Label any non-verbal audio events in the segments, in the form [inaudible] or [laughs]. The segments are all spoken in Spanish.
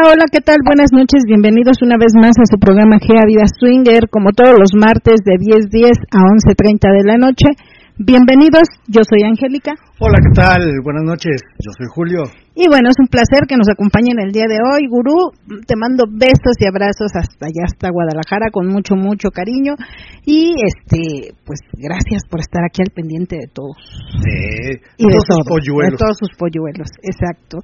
Hola, hola, ¿qué tal? Buenas noches, bienvenidos una vez más a su programa Gea Vida Swinger, como todos los martes de 10.10 a 11.30 de la noche. Bienvenidos, yo soy Angélica. Hola, ¿qué tal? Buenas noches, yo soy Julio. Y bueno, es un placer que nos acompañen el día de hoy. Gurú, te mando besos y abrazos hasta allá, hasta Guadalajara, con mucho, mucho cariño. Y este, pues gracias por estar aquí al pendiente de todos. Sí, y de, todos sus polluelos. de todos sus polluelos, exacto.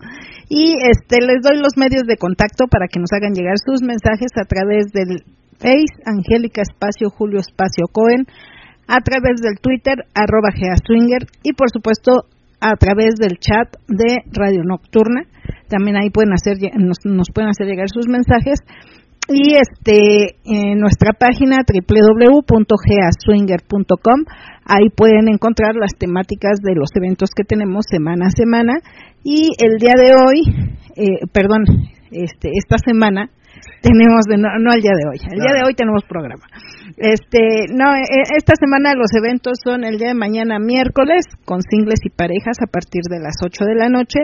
Y este, les doy los medios de contacto para que nos hagan llegar sus mensajes a través del Face, Angélica Espacio, Julio Espacio Cohen, a través del Twitter, arroba Geaswinger, y por supuesto a través del chat de Radio Nocturna. También ahí pueden hacer, nos, nos pueden hacer llegar sus mensajes. Y este, en nuestra página www.geaswinger.com, ahí pueden encontrar las temáticas de los eventos que tenemos semana a semana. Y el día de hoy, eh, perdón, este, esta semana, tenemos de no, no el día de hoy, el día de hoy tenemos programa. Este, no, eh, esta semana los eventos son el día de mañana miércoles con singles y parejas a partir de las 8 de la noche,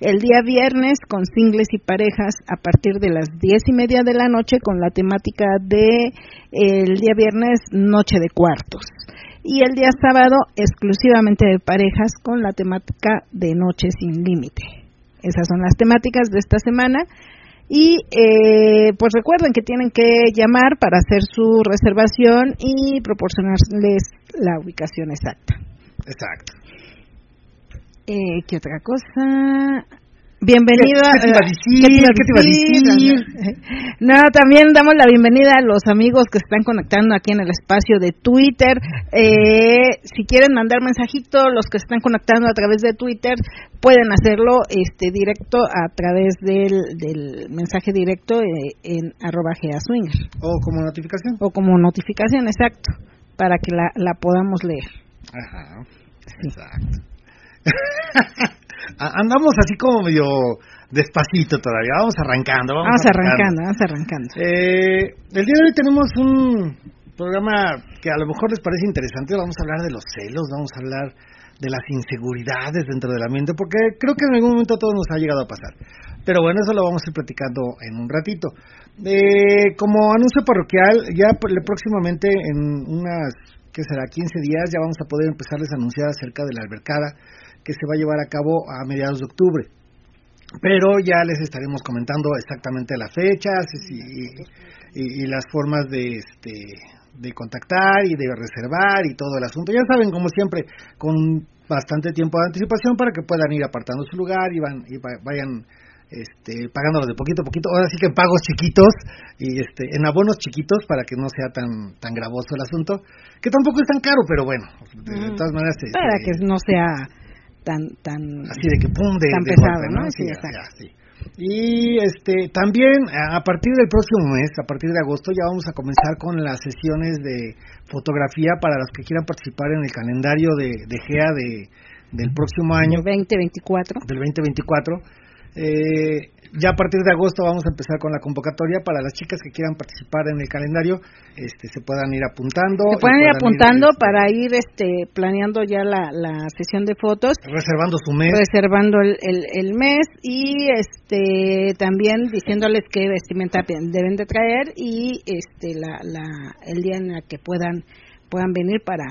el día viernes con singles y parejas a partir de las 10 y media de la noche con la temática de eh, el día viernes noche de cuartos y el día sábado exclusivamente de parejas con la temática de noche sin límite. Esas son las temáticas de esta semana. Y eh, pues recuerden que tienen que llamar para hacer su reservación y proporcionarles la ubicación exacta. Exacto. Eh, ¿Qué otra cosa? Bienvenida. ¿Qué te iba a decir? ¿Qué te iba a decir? [laughs] No, también damos la bienvenida a los amigos que se están conectando aquí en el espacio de Twitter. Eh, si quieren mandar mensajito, los que se están conectando a través de Twitter pueden hacerlo este directo a través del, del mensaje directo eh, en arroba. ¿O como notificación? O como notificación, exacto, para que la, la podamos leer. Ajá, exacto. [laughs] Andamos así como medio despacito todavía, vamos arrancando. Vamos, Vamos arrancando, vamos arrancando. Eh, el día de hoy tenemos un programa que a lo mejor les parece interesante, vamos a hablar de los celos, vamos a hablar de las inseguridades dentro del ambiente, porque creo que en algún momento a todos nos ha llegado a pasar. Pero bueno, eso lo vamos a ir platicando en un ratito. Eh, como anuncio parroquial, ya próximamente en unas, ¿qué será? 15 días ya vamos a poder empezarles a anunciar acerca de la albercada que se va a llevar a cabo a mediados de octubre. Pero ya les estaremos comentando exactamente las fechas y, y, y las formas de, este, de contactar y de reservar y todo el asunto. Ya saben, como siempre, con bastante tiempo de anticipación para que puedan ir apartando su lugar y, van, y vayan este, pagándolo de poquito a poquito. Ahora sí que en pagos chiquitos y este, en abonos chiquitos para que no sea tan tan gravoso el asunto, que tampoco es tan caro, pero bueno, de, de todas maneras. Este, Para que no sea tan tan así de que pum de, tan de pesado, golpe, ¿no? Sí, Sí, ya. Y este también a a partir del próximo mes, a partir de agosto ya vamos a comenzar con las sesiones de fotografía para los que quieran participar en el calendario de, de GEA de, del próximo año, 2024. del 2024. Eh, ya a partir de agosto vamos a empezar con la convocatoria para las chicas que quieran participar en el calendario, este, se puedan ir apuntando. Se pueden ir apuntando este, para ir este planeando ya la, la sesión de fotos, reservando su mes. reservando el, el, el mes y este también diciéndoles qué vestimenta deben de traer y este la, la el día en el que puedan puedan venir para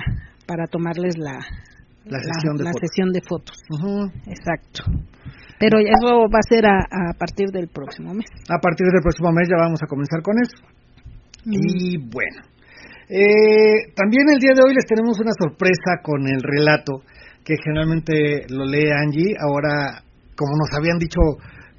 para tomarles la la sesión de la fotos. sesión de fotos. Exacto. Pero eso va a ser a, a, partir del próximo mes. A partir del próximo mes ya vamos a comenzar con eso. Y bueno, eh, también el día de hoy les tenemos una sorpresa con el relato que generalmente lo lee Angie. Ahora, como nos habían dicho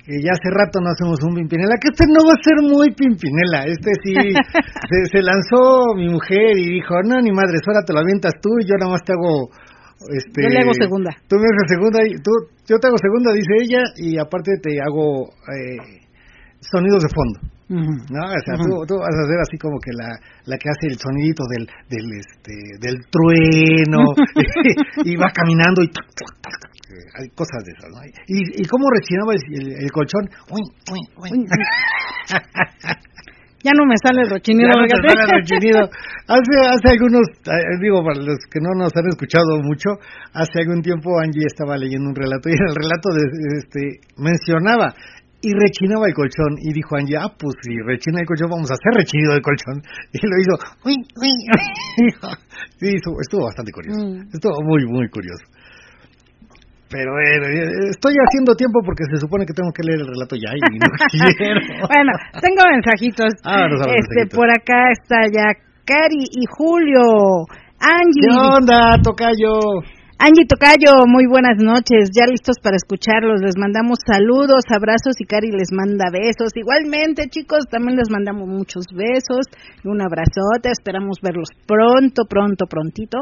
que ya hace rato no hacemos un Pimpinela, que este no va a ser muy Pimpinela, este sí, [laughs] se, se, lanzó mi mujer y dijo, no, ni madre, ahora te lo avientas tú y yo nada más te hago... Este, yo le hago segunda. Tú me haces segunda, y tú, yo te hago segunda, dice ella, y aparte te hago eh, sonidos de fondo. Uh -huh. ¿no? O sea, uh -huh. tú, tú, vas a hacer así como que la, la que hace el sonidito del, del, este, del trueno, [laughs] y, va caminando y hay cosas de esas, ¿no? Y, y cómo rechinaba el, el, colchón. Uy, uy, uy. [laughs] ya no me sale el rechinido. Ya no me sale el [laughs] rechinido. Hace, hace algunos, digo, para los que no nos han escuchado mucho, hace algún tiempo Angie estaba leyendo un relato y en el relato de, este, mencionaba y rechinaba el colchón y dijo Angie, ah, pues si rechina el colchón vamos a hacer rechinido del colchón [laughs] y lo hizo, uy, uy, uy. [laughs] sí, estuvo, estuvo bastante curioso, mm. estuvo muy, muy curioso. Pero bueno, estoy haciendo tiempo porque se supone que tengo que leer el relato ya y no [laughs] quiero. bueno, tengo mensajitos. Ah, no este, por acá está ya Cari y Julio. Angie. ¿Qué onda, Tocayo? Angie Tocayo, muy buenas noches, ya listos para escucharlos, les mandamos saludos, abrazos y Cari les manda besos. Igualmente, chicos, también les mandamos muchos besos y un abrazote, esperamos verlos pronto, pronto, prontito.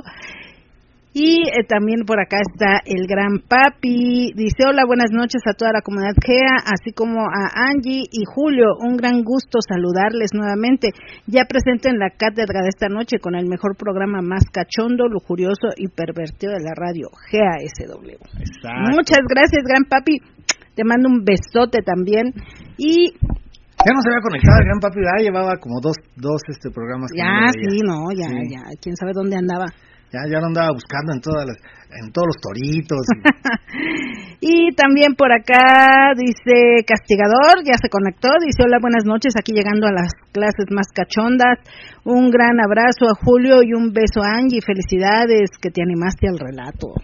Y eh, también por acá está el gran papi. Dice hola, buenas noches a toda la comunidad GEA, así como a Angie y Julio. Un gran gusto saludarles nuevamente. Ya presente en la cátedra de esta noche con el mejor programa más cachondo, lujurioso y pervertido de la radio, GEA SW. Exacto. Muchas gracias, gran papi. Te mando un besote también. Y ya no se había conectado el gran papi, ya llevaba como dos, dos este programas. Que ya, sí, no, ya, sí. ya, quién sabe dónde andaba. Ya, ya lo andaba buscando en todas las, en todos los toritos. [laughs] Y... también por acá dice Castigador, ya se conectó, dice hola, buenas noches, aquí llegando a las clases más cachondas. Un gran abrazo a Julio y un beso a Angie, felicidades que te animaste al relato.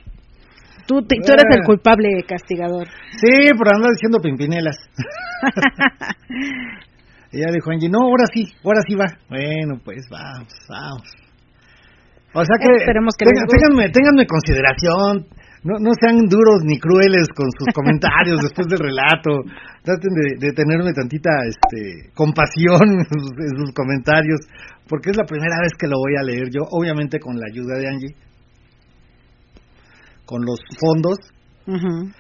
Tú, te, tú eres el culpable, Castigador. Sí, por andar diciendo pimpinelas. [laughs] [laughs] ya dijo Angie, no, ahora sí, ahora sí va. Bueno, pues vamos, vamos. O sea que, Esperemos que ténganme, ténganme consideración, no, no sean duros ni crueles con sus comentarios [laughs] después del relato, traten de, de tenerme tantita este, compasión en sus, en sus, comentarios, porque es la primera vez que lo voy a leer yo, obviamente con la ayuda de Angie, con los fondos, uh -huh.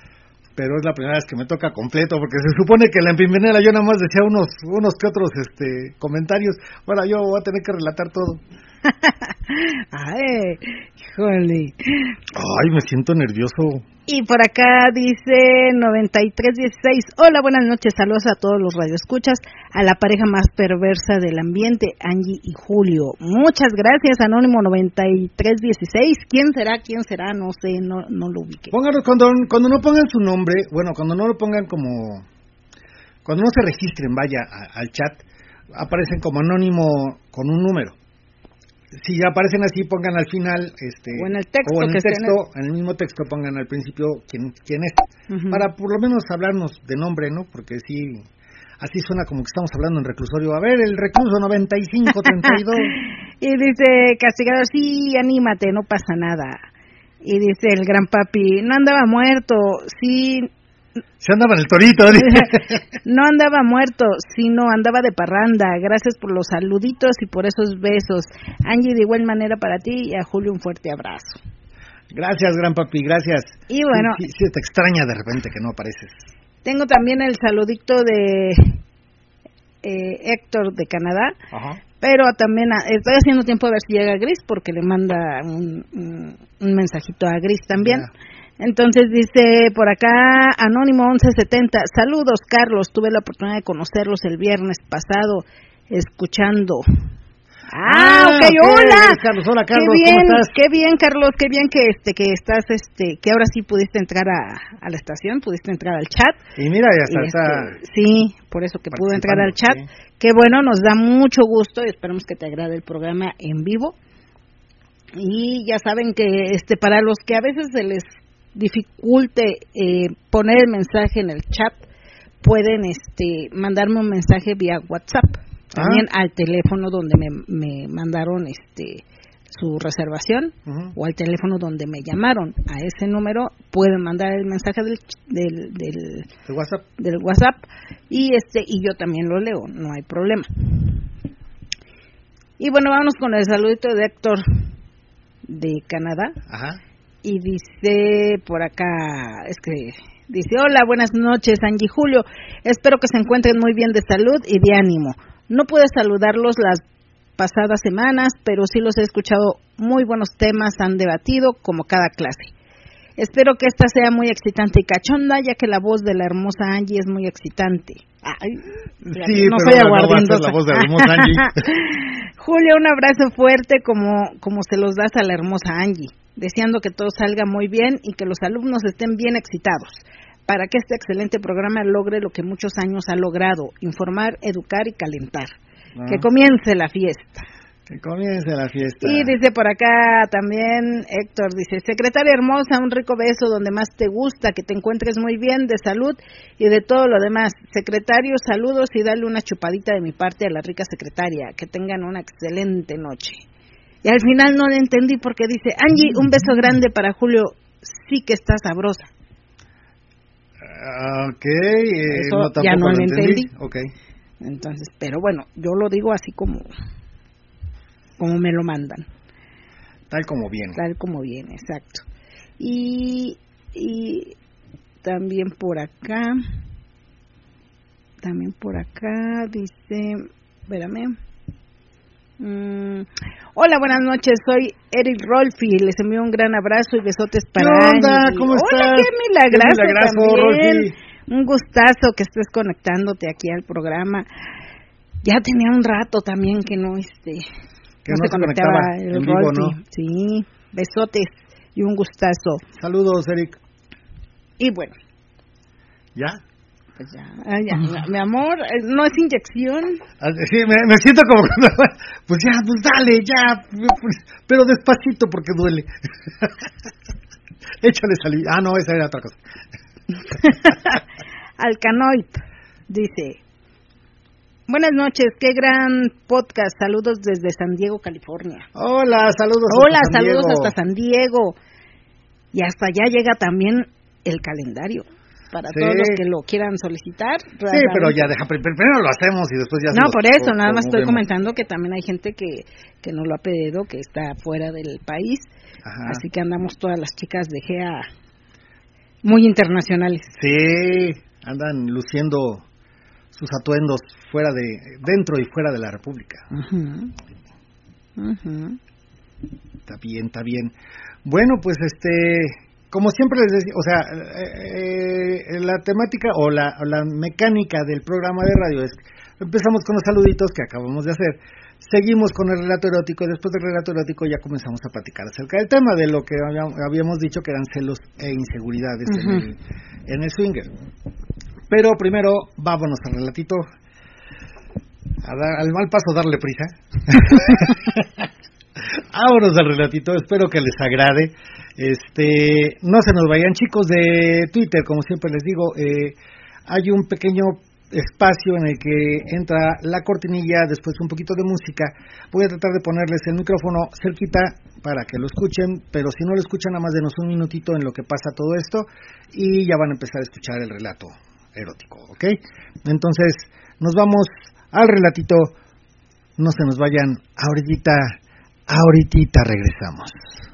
pero es la primera vez que me toca completo, porque se supone que en la pimpinela yo nada más decía unos, unos que otros este, comentarios, ahora yo voy a tener que relatar todo. [laughs] Ay, híjole. Ay, me siento nervioso. Y por acá dice 9316. Hola, buenas noches. Saludos a todos los radioescuchas, a la pareja más perversa del ambiente, Angie y Julio. Muchas gracias, Anónimo 9316. ¿Quién será? ¿Quién será? No sé, no, no lo ubique. Pónganlo, cuando, cuando no pongan su nombre, bueno, cuando no lo pongan como. Cuando no se registren, vaya a, al chat, aparecen como anónimo con un número si aparecen así pongan al final este o en el texto, o en el, texto en, el... mismo texto pongan al principio quién quién es. Uh -huh. para por lo menos hablarnos de nombre no porque sí así suena como que estamos hablando en reclusorio. A ver el recluso 9532 [laughs] y dice castigador sí anímate no pasa nada y dice el gran papi no andaba muerto sí se andaba en el torito. [laughs] [laughs] no andaba muerto, sino andaba de parranda. Gracias por los saluditos y por esos besos. Angie, de igual manera para ti y a Julio un fuerte abrazo. Gracias, gran papi, gracias. Y bueno. Sí, sí, te extraña de repente que no apareces. Tengo también el saludito de eh, Héctor de Canadá. Ajá. Pero también a, estoy haciendo tiempo a ver si llega Gris porque le manda un, un, un mensajito a Gris también. Yeah. Entonces dice por acá Anónimo 1170, saludos Carlos, tuve la oportunidad de conocerlos el viernes pasado escuchando. Ah, ah okay, hola. Carlos, hola Carlos, qué bien, ¿cómo estás? qué bien Carlos, qué bien que este que estás este que ahora sí pudiste entrar a, a la estación, pudiste entrar al chat. Y mira, ya está, este, Sí, por eso que pudo entrar al chat. Sí. Qué bueno, nos da mucho gusto y esperamos que te agrade el programa en vivo. Y ya saben que este para los que a veces se les dificulte eh, poner el mensaje en el chat, pueden este mandarme un mensaje vía WhatsApp también ah. al teléfono donde me, me mandaron este su reservación o al teléfono donde me llamaron. A ese número pueden mandar el mensaje del del, del, WhatsApp del WhatsApp y este y yo también lo leo no hay problema. Y bueno vamos con el saludito de Héctor de Canadá. Ajá. Y dice por acá es que dice hola buenas noches Angie Julio espero que se encuentren muy bien de salud y de ánimo no pude saludarlos las pasadas semanas, pero sí los he escuchado muy buenos temas, han debatido como cada clase. Espero que esta sea muy excitante y cachonda, ya que la voz de la hermosa Angie es muy excitante. sí, no pero no la voz de la hermosa Angie. [laughs] Julia, un abrazo fuerte como, como se los das a la hermosa Angie, deseando que todo salga muy bien y que los alumnos estén bien excitados para que este excelente programa logre lo que muchos años ha logrado, informar, educar y calentar. Que comience la fiesta. Que comience la fiesta. Y dice por acá también Héctor, dice, secretaria hermosa, un rico beso donde más te gusta, que te encuentres muy bien de salud y de todo lo demás. Secretario, saludos y dale una chupadita de mi parte a la rica secretaria. Que tengan una excelente noche. Y al final no le entendí porque dice, Angie, un beso grande para Julio, sí que está sabrosa. Ah, ok, eh, Eso ya no lo entendí. Okay. Entonces, pero bueno, yo lo digo así como, como me lo mandan. Tal como viene. Tal como viene, exacto. Y, y también por acá, también por acá dice, espérame. Mm, hola, buenas noches. Soy Eric Rolfi. Les envío un gran abrazo y besotes para ¿Qué onda? ¿Cómo estás? Hola, qué milagroso, también. Un gustazo que estés conectándote aquí al programa. Ya tenía un rato también que no este que no, se, conectaba, el vivo, ¿no? Sí, besotes y un gustazo. Saludos, Eric. Y bueno. ¿Ya? Pues ya, ya, mi amor, eh, no es inyección. Ah, sí, me, siento como [laughs] pues ya, pues dale, ya, pues, pero despacito porque duele. [laughs] Échale salida. Ah, no, esa era otra cosa. [laughs] Alcanoid dice, buenas noches, qué gran podcast, saludos desde San Diego, California. Hola, saludos. Hola, saludos hasta San Diego. Y hasta allá llega también el calendario para todos los que lo quieran solicitar. Sí, pero ya deja, primero lo hacemos y después ya No, por eso, nada más estoy comentando que también hay gente que, que no lo ha pedido, que está fuera del país. Así que andamos todas las chicas de GEA muy internacionales. Sí, andan luciendo sus atuendos fuera de dentro y fuera de la República. Está bien, está bien. Bueno, pues este, como siempre les decía, o sea, eh, eh, la temática o la, o la mecánica del programa de radio es empezamos con los saluditos que acabamos de hacer Seguimos con el relato erótico y después del relato erótico ya comenzamos a platicar acerca del tema de lo que habíamos dicho que eran celos e inseguridades en, el, en el swinger. Pero primero vámonos al relatito. al mal paso darle prisa. [laughs] [laughs] vámonos al relatito, espero que les agrade. Este, no se nos vayan chicos de Twitter, como siempre les digo, eh, hay un pequeño espacio en el que entra la cortinilla, después un poquito de música. Voy a tratar de ponerles el micrófono cerquita para que lo escuchen, pero si no lo escuchan, nada más denos un minutito en lo que pasa todo esto y ya van a empezar a escuchar el relato erótico, ¿ok? Entonces, nos vamos al relatito, no se nos vayan, ahorita, ahorita regresamos.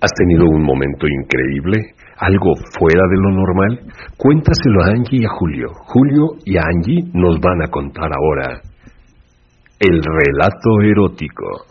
¿Has tenido un momento increíble? algo fuera de lo normal? Cuéntaselo a Angie y a Julio. Julio y Angie nos van a contar ahora el relato erótico.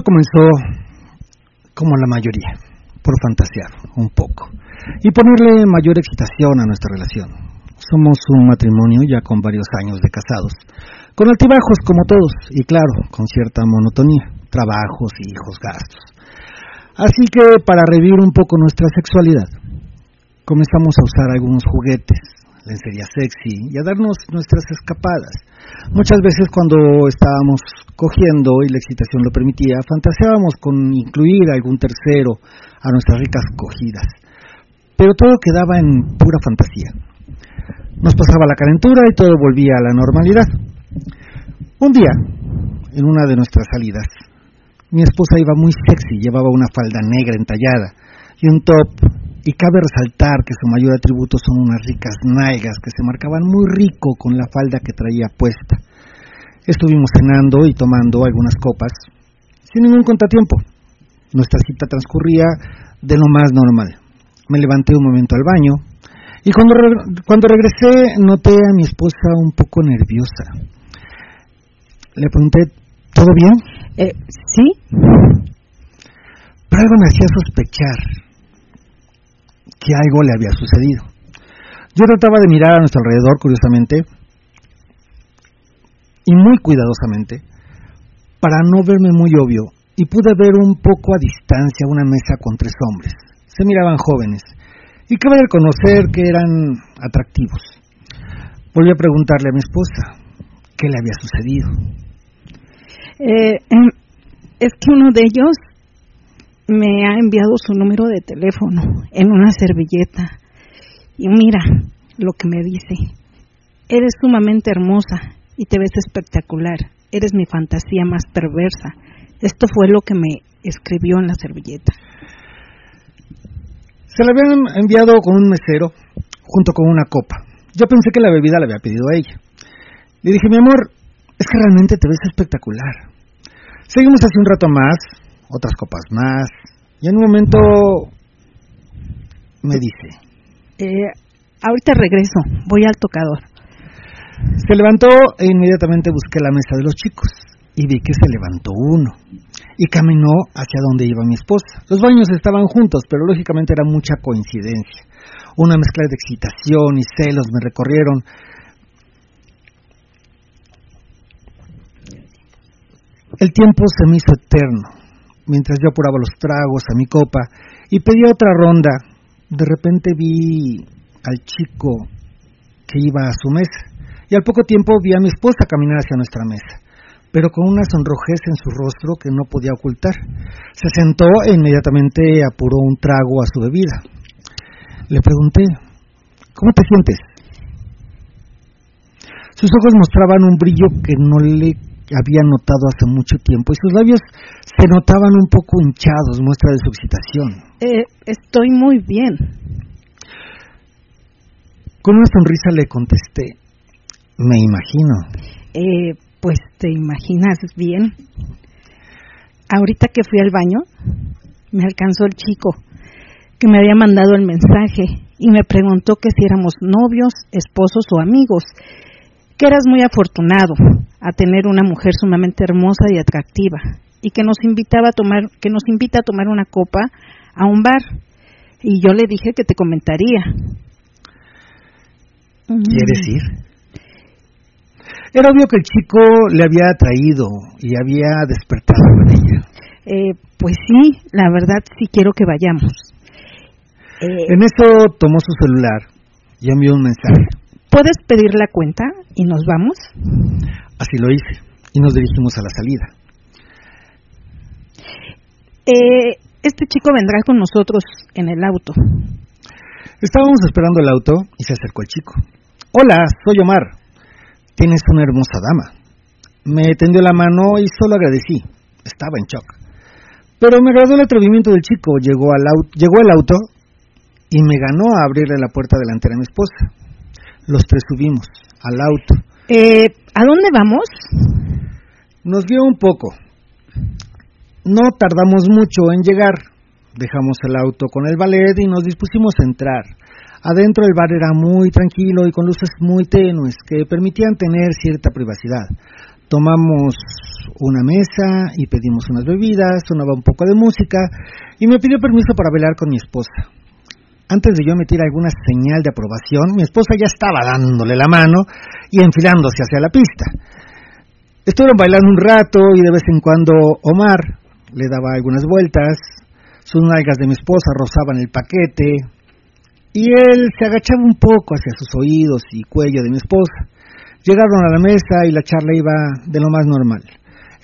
Comenzó como la mayoría, por fantasear un poco y ponerle mayor excitación a nuestra relación. Somos un matrimonio ya con varios años de casados, con altibajos como todos y claro, con cierta monotonía, trabajos, hijos, gastos. Así que para revivir un poco nuestra sexualidad, comenzamos a usar algunos juguetes, lencería sexy y a darnos nuestras escapadas. Muchas veces cuando estábamos cogiendo y la excitación lo permitía, fantaseábamos con incluir algún tercero a nuestras ricas cogidas. Pero todo quedaba en pura fantasía. Nos pasaba la calentura y todo volvía a la normalidad. Un día, en una de nuestras salidas, mi esposa iba muy sexy, llevaba una falda negra entallada y un top y cabe resaltar que su mayor atributo son unas ricas nalgas que se marcaban muy rico con la falda que traía puesta. Estuvimos cenando y tomando algunas copas, sin ningún contratiempo. Nuestra cita transcurría de lo más normal. Me levanté un momento al baño y cuando, cuando regresé noté a mi esposa un poco nerviosa. Le pregunté, ¿todo bien? Eh, sí. Pero algo me hacía sospechar que algo le había sucedido. Yo trataba de mirar a nuestro alrededor, curiosamente, y muy cuidadosamente, para no verme muy obvio, y pude ver un poco a distancia una mesa con tres hombres. Se miraban jóvenes, y cabe reconocer que eran atractivos. Volví a preguntarle a mi esposa qué le había sucedido. Eh, [clears throat] es que uno de ellos me ha enviado su número de teléfono en una servilleta. Y mira lo que me dice. Eres sumamente hermosa y te ves espectacular. Eres mi fantasía más perversa. Esto fue lo que me escribió en la servilleta. Se la habían enviado con un mesero junto con una copa. Yo pensé que la bebida la había pedido a ella. Le dije, mi amor, es que realmente te ves espectacular. Seguimos hace un rato más, otras copas más, y en un momento me dice, eh, ahorita regreso, voy al tocador. Se levantó e inmediatamente busqué la mesa de los chicos y vi que se levantó uno y caminó hacia donde iba mi esposa. Los baños estaban juntos, pero lógicamente era mucha coincidencia. Una mezcla de excitación y celos me recorrieron. El tiempo se me hizo eterno mientras yo apuraba los tragos a mi copa y pedía otra ronda, de repente vi al chico que iba a su mesa y al poco tiempo vi a mi esposa caminar hacia nuestra mesa, pero con una sonrojez en su rostro que no podía ocultar. Se sentó e inmediatamente apuró un trago a su bebida. Le pregunté, ¿cómo te sientes? Sus ojos mostraban un brillo que no le había notado hace mucho tiempo y sus labios se notaban un poco hinchados, muestra de su excitación. Eh, estoy muy bien. Con una sonrisa le contesté, me imagino. Eh, pues te imaginas bien. Ahorita que fui al baño, me alcanzó el chico que me había mandado el mensaje y me preguntó que si éramos novios, esposos o amigos, que eras muy afortunado a tener una mujer sumamente hermosa y atractiva y que nos invitaba a tomar que nos invita a tomar una copa a un bar y yo le dije que te comentaría. ¿Quieres ir? Era obvio que el chico le había atraído y había despertado en ella. Eh, pues sí, la verdad sí quiero que vayamos. Eh, en eso tomó su celular y envió un mensaje. ¿Puedes pedir la cuenta y nos vamos? Así lo hice y nos dirigimos a la salida. Eh, este chico vendrá con nosotros en el auto. Estábamos esperando el auto y se acercó el chico. Hola, soy Omar. Tienes una hermosa dama. Me tendió la mano y solo agradecí. Estaba en shock. Pero me agradó el atrevimiento del chico. Llegó, al auto, llegó el auto y me ganó a abrirle la puerta delantera a mi esposa. Los tres subimos al auto. Eh, ¿A dónde vamos? Nos guió un poco. No tardamos mucho en llegar. Dejamos el auto con el ballet y nos dispusimos a entrar. Adentro el bar era muy tranquilo y con luces muy tenues que permitían tener cierta privacidad. Tomamos una mesa y pedimos unas bebidas, sonaba un poco de música y me pidió permiso para bailar con mi esposa. Antes de yo emitir alguna señal de aprobación, mi esposa ya estaba dándole la mano y enfilándose hacia la pista. Estuvieron bailando un rato y de vez en cuando Omar le daba algunas vueltas, sus nalgas de mi esposa rozaban el paquete y él se agachaba un poco hacia sus oídos y cuello de mi esposa. Llegaron a la mesa y la charla iba de lo más normal.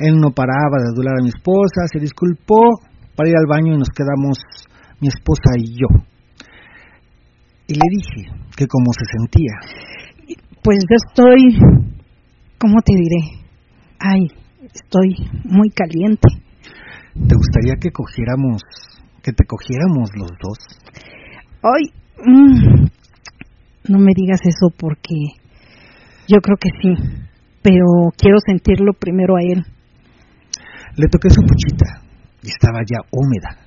Él no paraba de adular a mi esposa, se disculpó para ir al baño y nos quedamos mi esposa y yo y le dije que cómo se sentía. Pues yo estoy, ¿cómo te diré? Ay, estoy muy caliente. ¿Te gustaría que cogiéramos, que te cogiéramos los dos? Ay, mm, no me digas eso porque yo creo que sí, pero quiero sentirlo primero a él. Le toqué su puchita y estaba ya húmeda.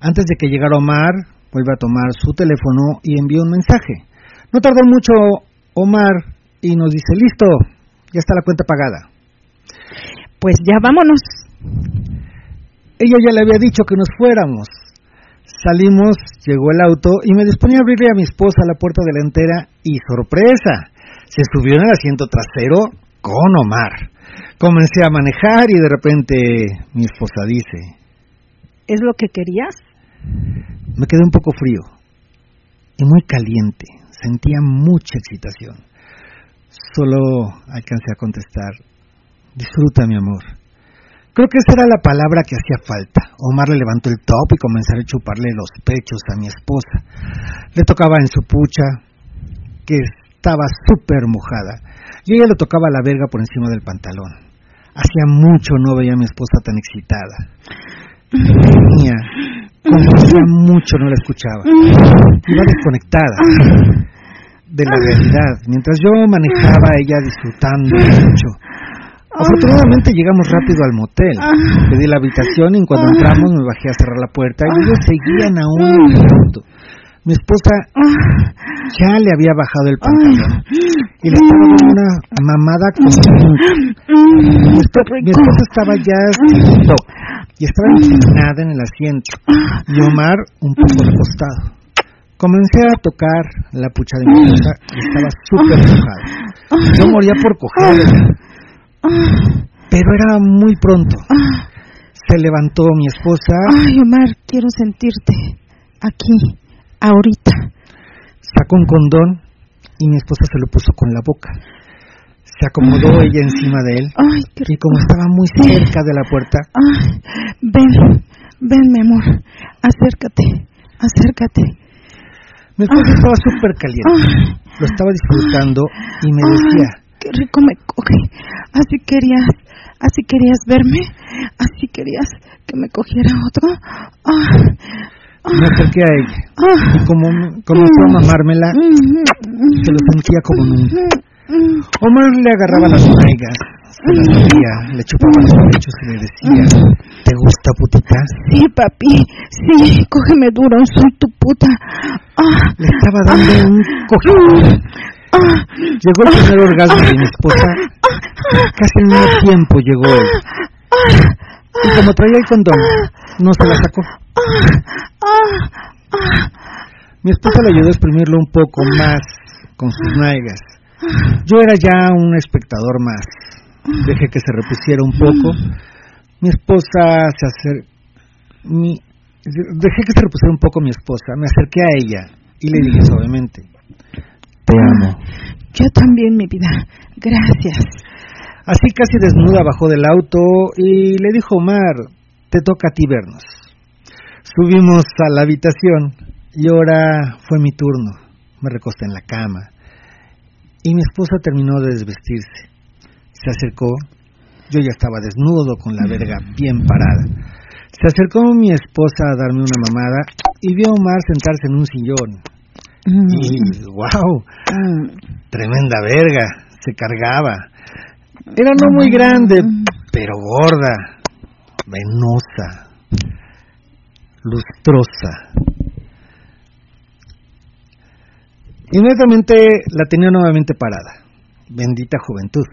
Antes de que llegara Omar, vuelve a tomar su teléfono y envía un mensaje. No tardó mucho Omar y nos dice, listo, ya está la cuenta pagada. Pues ya vámonos. Ella ya le había dicho que nos fuéramos. Salimos, llegó el auto y me disponía a abrirle a mi esposa la puerta delantera y sorpresa, se subió en el asiento trasero con Omar. Comencé a manejar y de repente mi esposa dice, ¿es lo que querías? Me quedé un poco frío y muy caliente. Sentía mucha excitación. Solo alcancé a contestar, disfruta mi amor. Creo que esa era la palabra que hacía falta. Omar le levantó el top y comenzó a chuparle los pechos a mi esposa. Le tocaba en su pucha, que estaba súper mojada, y ella le tocaba la verga por encima del pantalón. Hacía mucho no veía a mi esposa tan excitada. [laughs] Tenía como hacía mucho no la escuchaba. Iba desconectada de la realidad. Mientras yo manejaba, ella disfrutando mucho. Afortunadamente llegamos rápido al motel. Pedí la habitación y cuando entramos me bajé a cerrar la puerta y ellos seguían aún auto. Mi esposa ya le había bajado el pantalón y le estaba dando una mamada con mi, mi esposa estaba ya y estaba inclinada en el asiento y Omar un poco recostado. Comencé a tocar la pucha de mi esposa y estaba súper enojada. Yo moría por cogerla, pero era muy pronto. Se levantó mi esposa. Ay, Omar, quiero sentirte aquí, ahorita. Sacó un condón y mi esposa se lo puso con la boca. Se acomodó ella encima de él y como estaba muy cerca de la puerta... ven, ven mi amor, acércate, acércate. Mi esposa estaba súper caliente, lo estaba disfrutando y me decía... Qué rico me coge, así querías, así querías verme, así querías que me cogiera otro. Me acerqué a ella y como comenzó a mamármela, se lo sentía como nunca. Omar le agarraba las nalgas, se las movía, le chupaba los pechos y le decía, ¿te gusta putita? Sí, papi, sí, cógeme duro, soy tu puta. Ah, le estaba dando un cogidón. Ah, llegó el primer orgasmo de mi esposa, casi al mismo tiempo llegó él. Y como traía el condón, no se la sacó. Mi esposa le ayudó a exprimirlo un poco más con sus nalgas. Yo era ya un espectador más. Dejé que se repusiera un poco. Mi esposa se acercó. Dejé que se repusiera un poco mi esposa. Me acerqué a ella y le dije suavemente: Te amo. Yo también, mi vida. Gracias. Así casi desnuda bajó del auto y le dijo Omar: Te toca a ti vernos. Subimos a la habitación y ahora fue mi turno. Me recosté en la cama y mi esposa terminó de desvestirse. Se acercó, yo ya estaba desnudo con la verga bien parada. Se acercó mi esposa a darme una mamada y vio a Omar sentarse en un sillón. Y wow, tremenda verga, se cargaba. Era no muy grande, pero gorda, venosa, lustrosa. Inmediatamente la tenía nuevamente parada. Bendita juventud.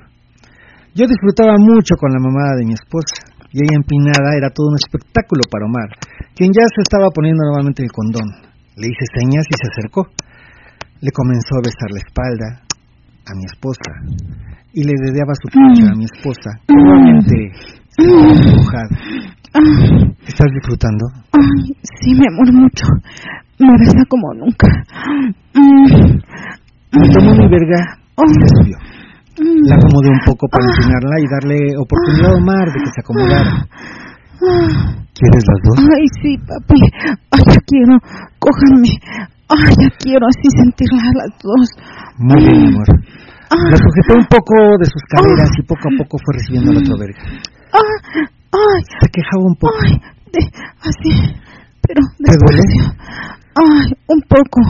Yo disfrutaba mucho con la mamá de mi esposa y ella empinada era todo un espectáculo para Omar, quien ya se estaba poniendo nuevamente el condón. Le hice señas y se acercó. Le comenzó a besar la espalda a mi esposa y le dedeaba su pecho a mi esposa, nuevamente empujada. ¿Estás disfrutando? Ay, sí, mi amor, mucho. Me besa como nunca. Mm. Me tomó mi verga y se subió. Mm. La acomodé un poco para enseñarla y darle oportunidad a Omar de que se acomodara. ¿Quieres las dos? Ay, sí, papi. Ay, ya quiero. Cójanme. Ay, ya quiero así sentirlas a las dos. Muy bien, mi amor. Ah, La sujetó un poco de sus caderas y poco a poco fue recibiendo la otra verga. ah, ay, Se quejaba un poco. ay, de, así, pero ¿Te duele? Ay, un poco.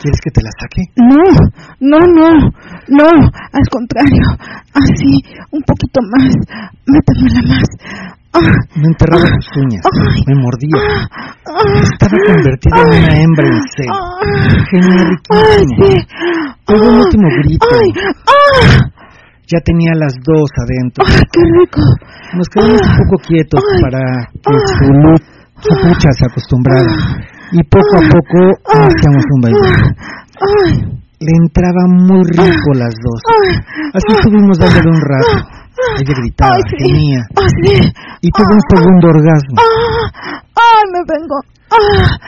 ¿Quieres que te la saque? No, no, no, no, al contrario, así, un poquito más, métemela más. Ah, Me enterraba sus uñas, Ay. me mordía. ah, Estaba convertida en una hembra en celo. ah, sí. Pegó un Ah, último grito. Ah, Ya tenía las dos adentro. ay, qué rico. Nos quedamos un poco quietos para que su, se acostumbrara. Y poco a poco iniciamos un baile. Ay, Le entraba muy rico las dos. ay, Así estuvimos dándole un rato. Ella gritaba, ay, sí. gemía Así. y tuvo un segundo orgasmo. Ah, ay, me vengo. Ah,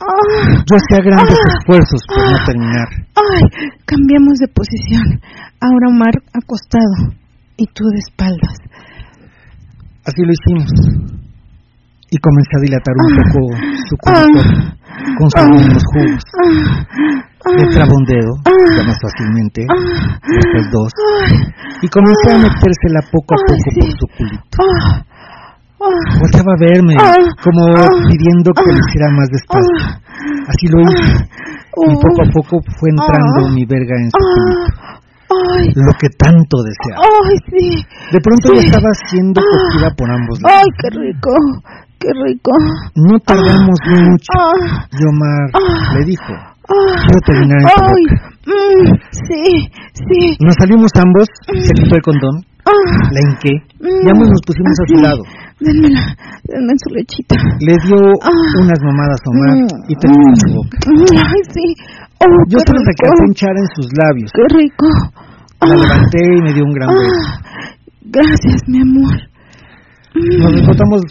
ah. Yo hacía grandes esfuerzos por no terminar. Ay, cambiamos de posición. Ahora Omar acostado y tú de espaldas. Así lo hicimos. Y comencé a dilatar un poco su cuerpo con sus jugos. Le un dedo, ya más fácilmente, después dos, y comencé a metérsela poco a poco por su culito. ah, ah, Volteaba a verme, Ah. como pidiendo que lo hiciera más despacio. Así lo hice, y uh, poco a poco fue entrando mi verga en su culito, Ay, lo que tanto deseaba. ay, sí. De pronto ya Sí. estaba siendo cogida por ambos lados. Ay, qué rico, qué rico. No tardamos mucho, Ah, y Omar Ah. le dijo, ah, quiero terminar en ay, mm, sí, sí. Nos salimos ambos, se quitó el condón, Ah, la hinqué, mm, y ambos nos pusimos a su lado. Denmela, denme su lechita. Le dio Ah. unas mamadas a Omar Mm, y terminó su mm, boca. mm, Ay, sí. Oh, Yo alcancé a hinchar en sus labios. Qué rico. La Ah, levanté y me dio un gran beso. ah, gracias, mi amor. Mm, Nos desbotamos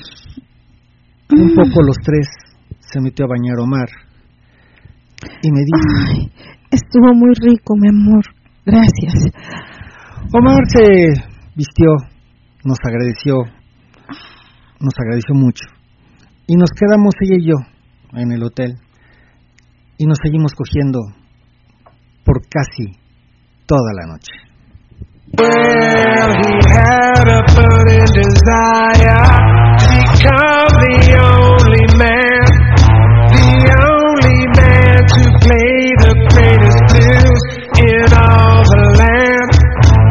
un poco los tres. Se metió a bañar Omar. Y me dijo, Ay, estuvo muy rico, mi amor. Gracias. Omar se vistió, nos agradeció, nos agradeció mucho. Y nos quedamos ella y yo en el hotel. Y nos seguimos cogiendo por casi toda la noche. Well, he had a burning desire to become the only man, the only man to play the greatest blues in all the land.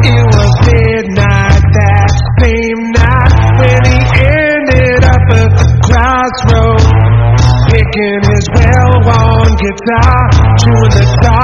It was midnight that same night when he ended up at the crossroads, picking his well-worn guitar, chewing the tar,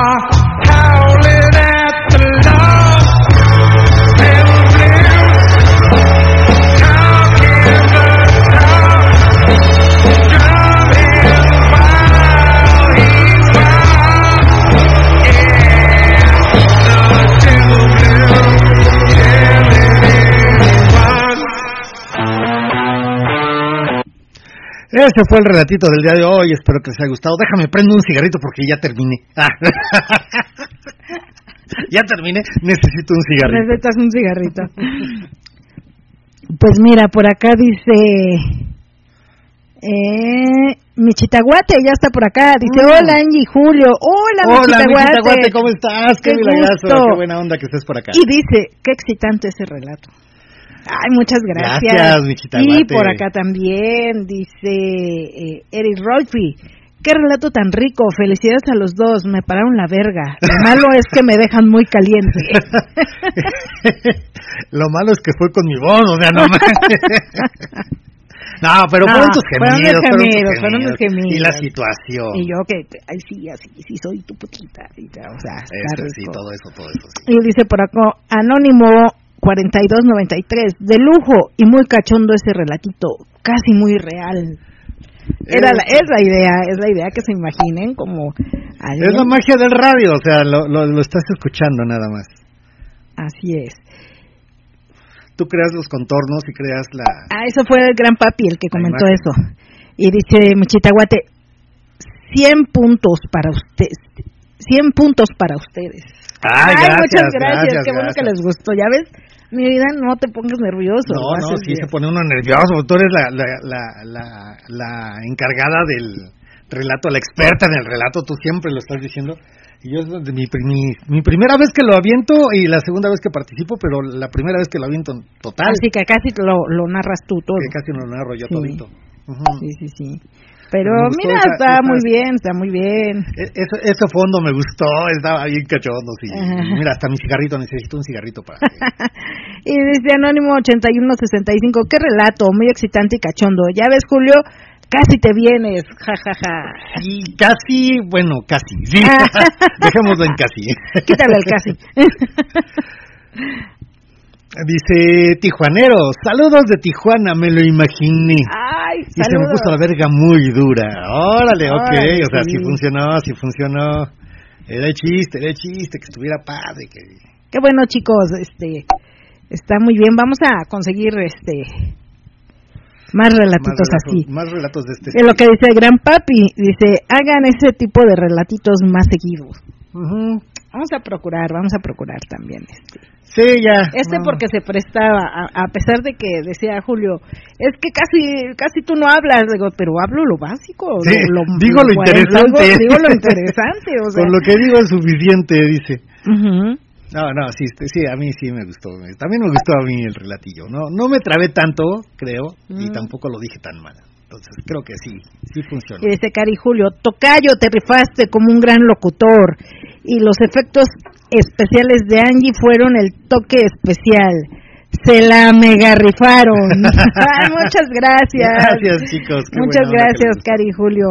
Ese fue el relatito del día de hoy. Espero que les haya gustado. Déjame prendo un cigarrito porque ya terminé. Ah. [laughs] ya terminé. Necesito un cigarrito. Necesitas un cigarrito. Pues mira, por acá dice. Eh, mi chitaguate ya está por acá. Dice. Hola, Angie Julio. Hola, Hola, mi chitaguate. chitaguate, ¿cómo estás? Qué, Qué milagroso, qué buena onda que estés por acá. Y dice: Qué excitante ese relato. Ay, muchas gracias. Gracias, mi chitaguate. Y por acá también dice eh, Eric Rolfi. Qué relato tan rico. Felicidades a los dos. Me pararon la verga. Lo [laughs] malo es que me dejan muy caliente. [laughs] Lo malo es que fue con mi voz, o sea, no. [laughs] No, pero No, fueron tus gemidos, fueron tus gemidos, fueron mis gemidos. Y la situación. Y yo que, ay, sí, así, sí, soy tu putita. Y ya, o sea, está Eso, sí, todo eso, todo eso. Sí. Y dice por acá, Anónimo, 4293. De lujo y muy cachondo ese relatito, casi muy real. Era la, es la idea, es la idea que se imaginen como alguien. Es la magia del radio, o sea, lo, lo, lo estás escuchando nada más. Así es. Tú creas los contornos y creas la... Ah, eso fue el gran papi el que comentó eso. Y dice Muchitahuate, 100 puntos para ustedes. 100 puntos para ustedes. Ay, muchas gracias, gracias. gracias, Qué bueno que gracias. les gustó. Ya ves, mi vida, no te pongas nervioso. No, no, sí bien. se pone uno nervioso. Tú eres la, la, la, la, la encargada del relato, la experta en el relato. Tú siempre lo estás diciendo. Y yo es mi, mi, mi primera vez que lo aviento y la segunda vez que participo, pero la primera vez que lo aviento en total. Así que casi lo, lo narras tú todo. que casi lo narro yo Sí. todito. Ujú. Sí, sí, sí. Pero mira, esa- está esa- muy bien, está muy bien. E- Eso, ese fondo me gustó, estaba bien cachondo. Sí. Mira, hasta mi cigarrito, necesito un cigarrito para... [laughs] Y dice Anónimo 8165, qué relato, muy excitante y cachondo. Ya ves, Julio, casi te vienes, jajaja. Y casi, bueno, casi, sí. [laughs] Dejémoslo en casi. [laughs] Quítale el casi. Dice Tijuanero, saludos de Tijuana, me lo imaginé. Ay, Y se me puso la verga muy dura. Órale, ok, Órale, o sea, sí. sí funcionó, sí funcionó. Era el chiste, era el chiste, que estuviera padre. Que... Qué bueno, chicos, este está muy bien. Vamos a conseguir este más relatitos más, así. más relatos de este Es lo que dice el gran papi, dice, hagan ese tipo de relatitos más seguidos. Ujú. Vamos a procurar, vamos a procurar también este. Sí, ya. Este no. porque se prestaba, a, a pesar de que decía Julio, es que casi casi tú no hablas, digo, pero hablo lo básico. Sí, lo- lo- digo lo interesante. Digo, digo lo [laughs] interesante, o sea. Con lo que digo es suficiente, dice. No, no, sí, este, sí, a mí sí me gustó. También me gustó a mí el relatillo. No, no me trabé tanto, creo, y Mm. tampoco lo dije tan mal. Entonces, creo que sí, sí funciona. Y dice Cari Julio, Tocayo, te rifaste como un gran locutor. Y los efectos especiales de Angie fueron el toque especial. Se la mega rifaron. [laughs] Muchas gracias. Gracias, chicos. qué Muchas gracias. Cari Julio.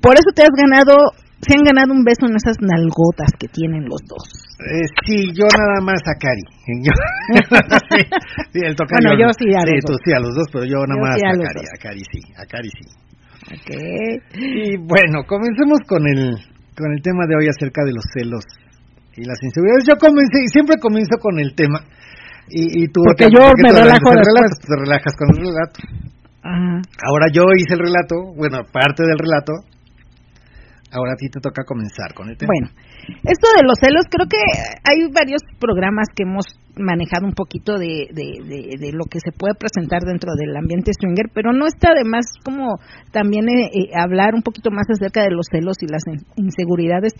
Por eso te has ganado, se han ganado un beso en esas nalgotas que tienen los dos. Eh, sí, yo nada más a Cari. [laughs] Yo- sí, sí, el tocayo. Bueno, yo sí a los Sí, tú dos. sí a los dos, pero yo nada Yo más sí a a, Cari. dos. A Cari sí, a Cari sí. Ok. Y bueno, comencemos con el, con el tema de hoy acerca de los celos y las inseguridades. Yo comencé, y siempre comienzo con el tema. Y, y tú, Porque te- yo porque me tú relajo el relato, te relajas con el relato. Ajá. Ahora yo hice el relato, bueno, parte del relato. Ahora a ti te toca comenzar con el tema. Bueno, esto de los celos, creo que hay varios programas que hemos manejado un poquito de, de, de, de lo que se puede presentar dentro del ambiente swinger, pero no está de más como también eh, eh, hablar un poquito más acerca de los celos y las in- inseguridades,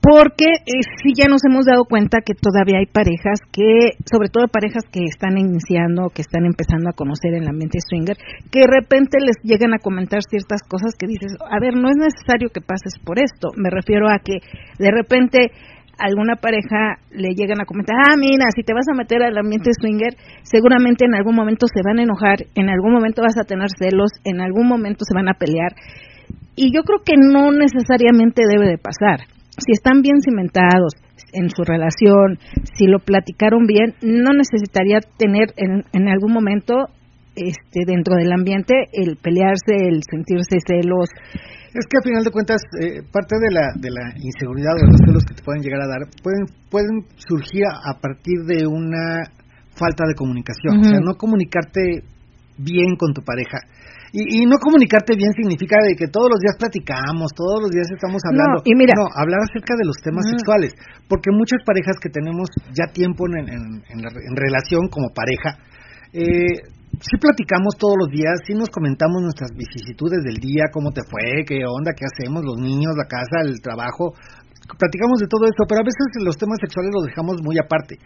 porque eh, sí ya nos hemos dado cuenta que todavía hay parejas que, sobre todo parejas que están iniciando, que están empezando a conocer el ambiente swinger, que de repente les llegan a comentar ciertas cosas que dices, a ver, no es necesario que pases por esto. Me refiero a que de repente alguna pareja le llegan a comentar, ah, mira, si te vas a meter al ambiente swinger, seguramente en algún momento se van a enojar, en algún momento vas a tener celos, en algún momento se van a pelear. Y yo creo que no necesariamente debe de pasar. Si están bien cimentados en su relación, si lo platicaron bien, no necesitaría tener en, en algún momento este dentro del ambiente el pelearse, el sentirse celos. Es que a final de cuentas, eh, parte de la, de la inseguridad o de los celos que te pueden llegar a dar pueden, pueden surgir a, partir de una falta de comunicación. O sea, no comunicarte bien con tu pareja. Y, y no comunicarte bien significa de que todos los días platicamos, todos los días estamos hablando. No, y mira- No, hablar acerca de los temas sexuales. Porque muchas parejas que tenemos ya tiempo en, en- en la- en relación como pareja, eh, sí platicamos todos los días, sí nos comentamos nuestras vicisitudes del día, cómo te fue, qué onda, qué hacemos, los niños, la casa, el trabajo. Platicamos de todo esto, pero a veces los temas sexuales los dejamos muy aparte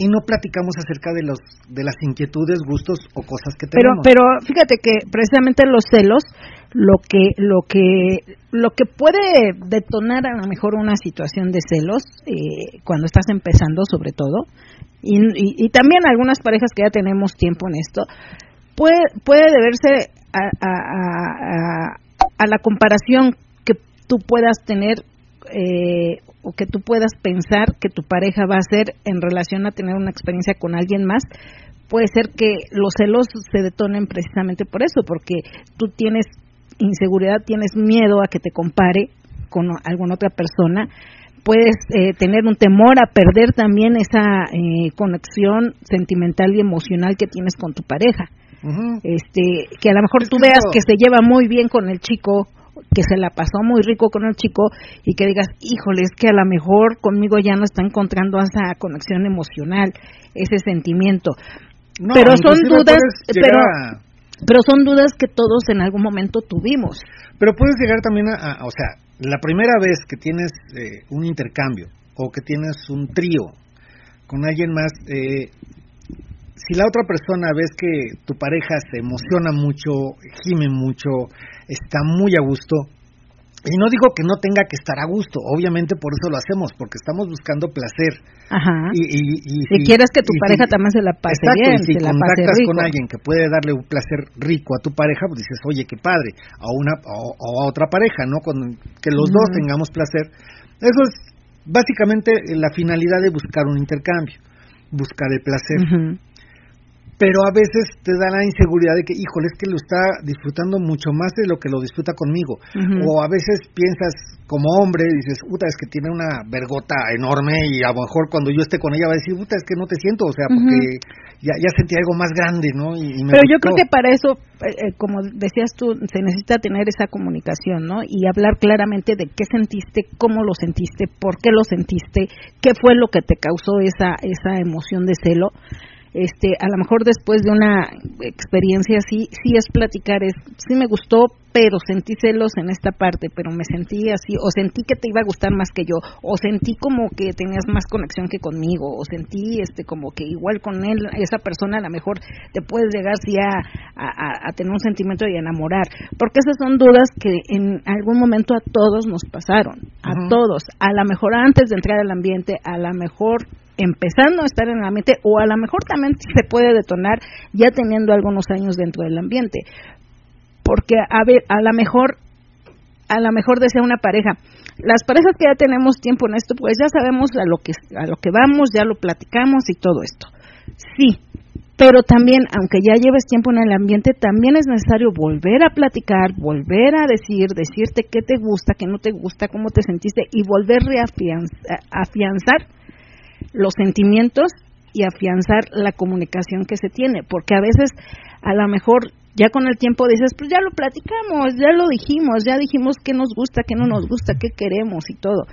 y no platicamos acerca de los de las inquietudes, gustos o cosas que Pero tenemos. pero fíjate que precisamente los celos lo que lo que lo que puede detonar a lo mejor una situación de celos eh, cuando estás empezando sobre todo y, y, y también algunas parejas que ya tenemos tiempo en esto puede puede deberse a, a, a, a- a la comparación que tú puedas tener eh, o que tú puedas pensar que tu pareja va a hacer en relación a tener una experiencia con alguien más, puede ser que los celos se detonen precisamente por eso, porque tú tienes inseguridad, tienes miedo a que te compare con alguna otra persona, puedes eh, tener un temor a perder también esa eh, conexión sentimental y emocional que tienes con tu pareja. Este, que a lo mejor tú veas que se lleva muy bien con el chico, que se la pasó muy rico con el chico y que digas, híjole, es que a lo mejor conmigo ya no está encontrando esa conexión emocional, ese sentimiento. pero son dudas, pero, pero son dudas que todos en algún momento tuvimos. Pero puedes llegar también a, o sea, la primera vez que tienes eh, un intercambio o que tienes un trío con alguien más, eh, si la otra persona ves que tu pareja se emociona mucho, gime mucho, está muy a gusto, y no digo que no tenga que estar a gusto, obviamente por eso lo hacemos, porque estamos buscando placer. Ajá. Y, y, quieres que tu pareja también se la pase exacto, bien, y si contactas con alguien que puede darle un placer rico a tu pareja, pues dices, oye, qué padre, a una o, a otra pareja, ¿no? Con, que los dos tengamos placer. Eso es básicamente la finalidad de buscar un intercambio, buscar el placer pero a veces te da la inseguridad de que, híjole, es que lo está disfrutando mucho más de lo que lo disfruta conmigo. O a veces piensas como hombre, dices, puta, es que tiene una vergota enorme y a lo mejor cuando yo esté con ella va a decir, puta, es que no te siento, o sea, porque ya, ya sentí algo más grande, ¿no? Y, pero yo creo que para eso, eh, eh, como decías tú, se necesita tener esa comunicación, ¿no? Y hablar claramente de qué sentiste, cómo lo sentiste, por qué lo sentiste, qué fue lo que te causó esa, esa emoción de celo este a lo mejor después de una experiencia así sí es platicar es sí me gustó pero sentí celos en esta parte pero me sentí así o sentí que te iba a gustar más que yo o sentí como que tenías más conexión que conmigo o sentí este como que igual con él esa persona a lo mejor te puedes llegar sí a, a, tener un sentimiento y enamorar porque esas son dudas que en algún momento a todos nos pasaron a todos a lo mejor antes de entrar al ambiente a lo mejor empezando a estar en el ambiente o a lo mejor también se puede detonar ya teniendo algunos años dentro del ambiente. Porque a ver, a lo mejor a lo mejor desea una pareja. Las parejas que ya tenemos tiempo en esto, pues ya sabemos a lo que a lo que vamos, ya lo platicamos y todo esto. Sí, pero también, aunque ya lleves tiempo en el ambiente, también es necesario volver a platicar, volver a decir, decirte qué te gusta, qué no te gusta, cómo te sentiste y volver a afianzar los sentimientos y afianzar la comunicación que se tiene, porque a veces a lo mejor ya con el tiempo dices, pues ya lo platicamos, ya lo dijimos, ya dijimos qué nos gusta, qué no nos gusta, qué queremos y todo.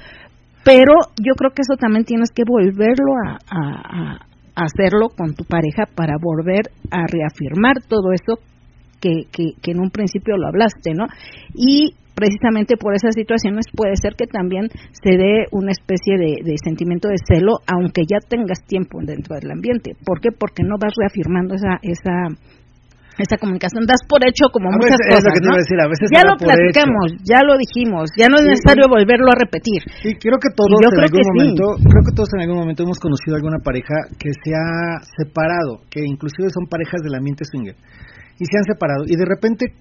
Pero yo creo que eso también tienes que volverlo a, hacerlo con tu pareja para volver a reafirmar todo eso que, que, que en un principio lo hablaste, ¿no? Y precisamente por esas situaciones puede ser que también se dé una especie de, sentimiento de celo, aunque ya tengas tiempo dentro del ambiente. ¿Por qué? Porque no vas reafirmando esa esa esa comunicación. Das por hecho como muchas cosas, ya lo platicamos, ya lo dijimos, ya no es necesario volverlo a repetir. Sí, creo que todos en algún momento, creo que todos en algún momento hemos conocido alguna pareja que se ha separado, que inclusive son parejas del ambiente swinger y se han separado y de repente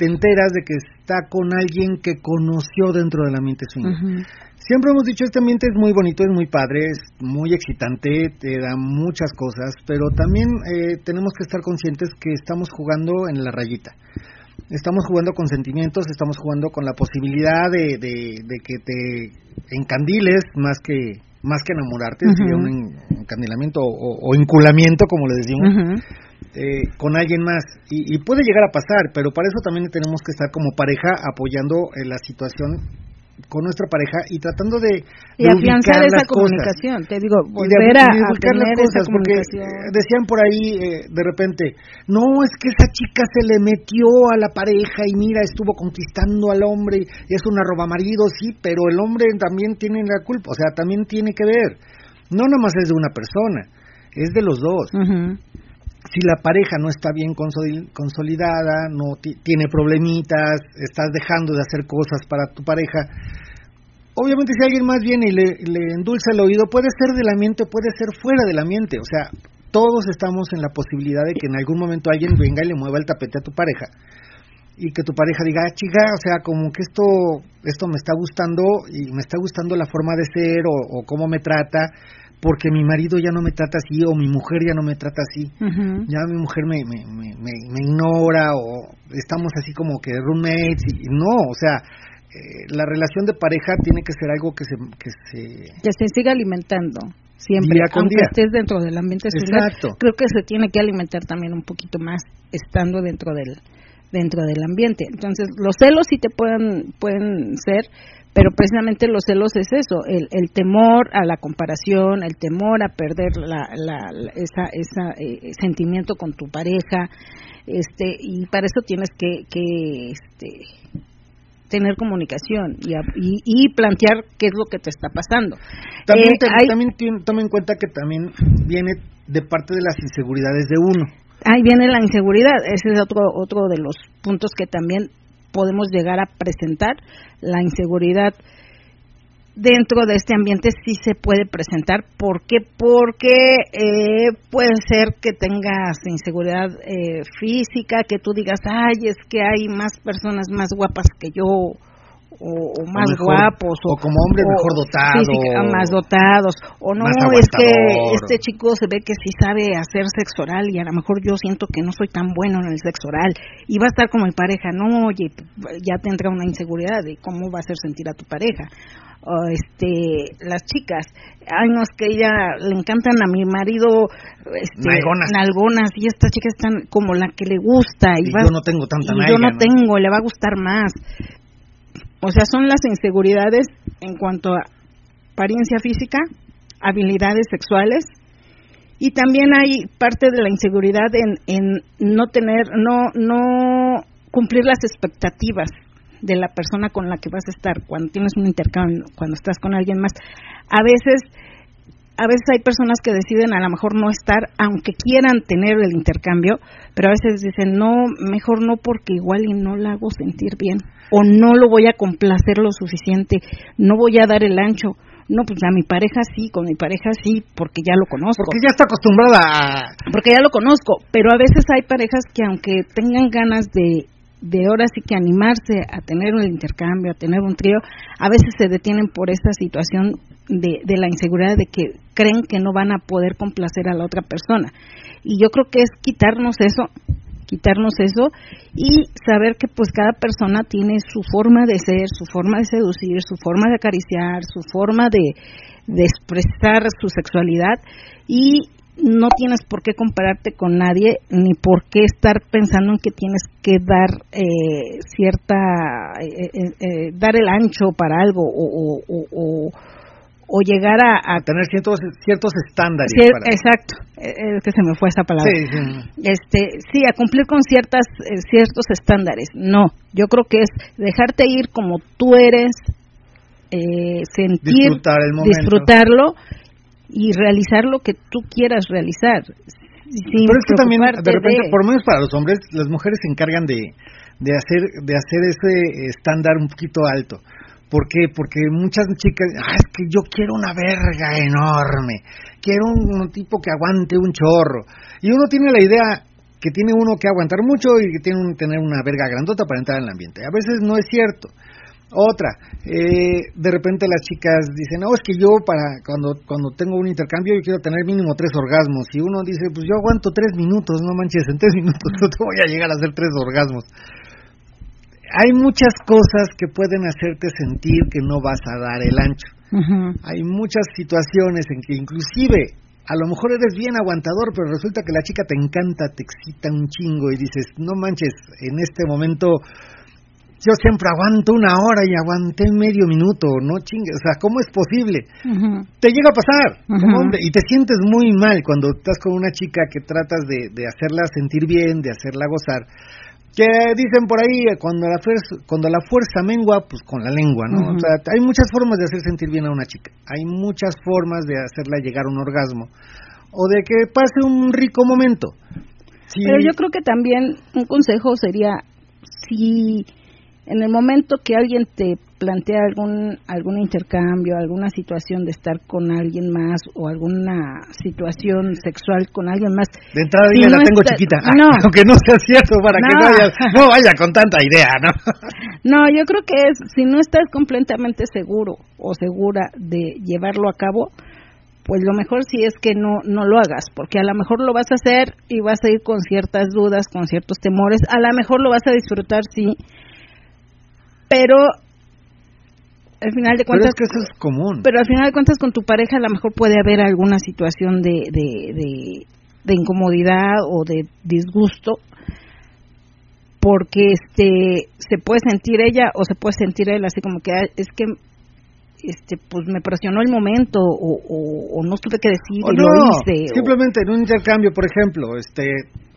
te enteras de que está con alguien que conoció dentro del ambiente swinger. Siempre hemos dicho, este ambiente es muy bonito, es muy padre, es muy excitante, te da muchas cosas, pero también eh, tenemos que estar conscientes que estamos jugando en la rayita. Estamos jugando con sentimientos, estamos jugando con la posibilidad de, de, que te encandiles más que más que enamorarte, sería un encandilamiento o, o, inculamiento, como le decimos. Eh, con alguien más. Y, puede llegar a pasar, pero para eso también tenemos que estar como pareja apoyando eh, la situación con nuestra pareja y tratando de, y afianzar esa comunicación, te digo, volver a, tener cosas, porque decían por ahí eh, de repente, no, es que esa chica se le metió a la pareja y mira, estuvo conquistando al hombre, y es una roba marido, sí, pero el hombre también tiene la culpa, o sea, también tiene que ver, no nomás es de una persona, es de los dos si la pareja no está bien consolidada, no tiene problemitas, estás dejando de hacer cosas para tu pareja, obviamente si alguien más viene y le, le endulza el oído, puede ser del ambiente, puede ser fuera del ambiente, o sea, todos estamos en la posibilidad de que en algún momento alguien venga y le mueva el tapete a tu pareja y que tu pareja diga, ah, chica, o sea, como que esto, esto me está gustando y me está gustando la forma de ser o, cómo me trata, porque mi marido ya no me trata así o mi mujer ya no me trata así, ya mi mujer me, me, me, me, ignora o estamos así como que roommates y no, o sea, eh, la relación de pareja tiene que ser algo que se que se, que se siga alimentando siempre aunque estés dentro del ambiente social creo que se tiene que alimentar también un poquito más estando dentro del dentro del ambiente. Entonces los celos sí te pueden pueden ser pero precisamente los celos es eso el, el temor a la comparación el temor a perder la, la, esa esa eh, sentimiento con tu pareja este y para eso tienes que que este tener comunicación y, y, plantear qué es lo que te está pasando. También, eh, también toma en cuenta que también viene de parte de las inseguridades de uno. Ahí viene la inseguridad, ese es otro, otro de los puntos que también podemos llegar a presentar, la inseguridad dentro de este ambiente sí se puede presentar. ¿Por qué? Porque eh, puede ser que tengas inseguridad eh, física, que tú digas, ay, es que hay más personas más guapas que yo, o, más guapos o, como hombres mejor dotados más dotados. O no es que este chico se ve que sí sabe hacer sexo oral y a lo mejor yo siento que no soy tan bueno en el sexo oral. Y va a estar como mi pareja no oye ya tendrá una inseguridad de cómo va a hacer sentir a tu pareja. O este las chicas ay no es que ella le encantan a mi marido este, nalgonas. y estas chicas están como la que le gusta y, yo no tengo tanta y yo no, tengo le va a gustar más o sea son las inseguridades en cuanto a apariencia física habilidades sexuales y también hay parte de la inseguridad en, en no tener no no cumplir las expectativas de la persona con la que vas a estar cuando tienes un intercambio, cuando estás con alguien más. A veces a veces hay personas que deciden a lo mejor no estar, aunque quieran tener el intercambio, pero a veces dicen, no, mejor no porque igual y no la hago sentir bien, o no lo voy a complacer lo suficiente, no voy a dar el ancho. No, pues a mi pareja sí, con mi pareja sí, porque ya lo conozco. Porque ya está acostumbrada a... Porque ya lo conozco, pero a veces hay parejas que aunque tengan ganas de de ahora sí que animarse a tener un intercambio, a tener un trío, a veces se detienen por esta situación de, de la inseguridad de que creen que no van a poder complacer a la otra persona. Y yo creo que es quitarnos eso, quitarnos eso y saber que pues cada persona tiene su forma de ser, su forma de seducir, su forma de acariciar, su forma de, de expresar su sexualidad y no tienes por qué compararte con nadie ni por qué estar pensando en que tienes que dar eh, cierta eh, eh, dar el ancho para algo o, o, o, llegar a, tener ciertos ciertos estándares exacto. Es que se me fue esa palabra. Este sí a cumplir con ciertas ciertos estándares. No yo creo que es dejarte ir como tú eres sentir disfrutarlo y realizar lo que tú quieras realizar. Pero es que también, de repente, por lo menos para los hombres, las mujeres se encargan de, de, hacer, de hacer ese estándar un poquito alto. ¿Por qué? Porque muchas chicas, ah, es que yo quiero una verga enorme, quiero un, un tipo que aguante un chorro. Y uno tiene la idea que tiene uno que aguantar mucho y que tiene que tener una verga grandota para entrar en el ambiente. A veces no es cierto. Otra, eh, de repente las chicas dicen, no, es que yo para cuando, cuando tengo un intercambio yo quiero tener mínimo tres orgasmos. Y uno dice, pues yo aguanto tres minutos, no manches, en tres [laughs] minutos no te voy a llegar a hacer tres orgasmos. Hay muchas cosas que pueden hacerte sentir que no vas a dar el ancho. Hay muchas situaciones en que inclusive a lo mejor eres bien aguantador, pero resulta que la chica te encanta, te excita un chingo y dices, no manches, en este momento yo siempre aguanto una hora y aguanté medio minuto, no chingue, o sea, ¿cómo es posible? Te llega a pasar, hombre, y te sientes muy mal cuando estás con una chica que tratas de, de hacerla sentir bien, de hacerla gozar. Que dicen por ahí, cuando la, fuerza, cuando la fuerza mengua, pues con la lengua, ¿no? O sea, hay muchas formas de hacer sentir bien a una chica, hay muchas formas de hacerla llegar a un orgasmo, o de que pase un rico momento. Pero yo creo que también un consejo sería, si en el momento que alguien te plantea algún algún intercambio, alguna situación de estar con alguien más o alguna situación sexual con alguien más. De entrada Si dile, la no tengo está- chiquita, no. [laughs] aunque no sea cierto para que No. no vaya, no vaya con tanta idea, ¿no? [laughs] No, yo creo que es, si no estás completamente seguro o segura de llevarlo a cabo, pues lo mejor sí es que no, no lo hagas, porque a lo mejor lo vas a hacer y vas a ir con ciertas dudas, con ciertos temores, a lo mejor lo vas a disfrutar, sí, pero al final de Pero cuentas es que eso es común. pero al final de cuentas con tu pareja a lo mejor puede haber alguna situación de, de, de, de incomodidad o de disgusto porque este se puede sentir ella o se puede sentir él así como que "Ah, es que este pues me presionó el momento o, o, o no supe qué decir O y no, lo hice o- simplemente en un intercambio, por ejemplo, este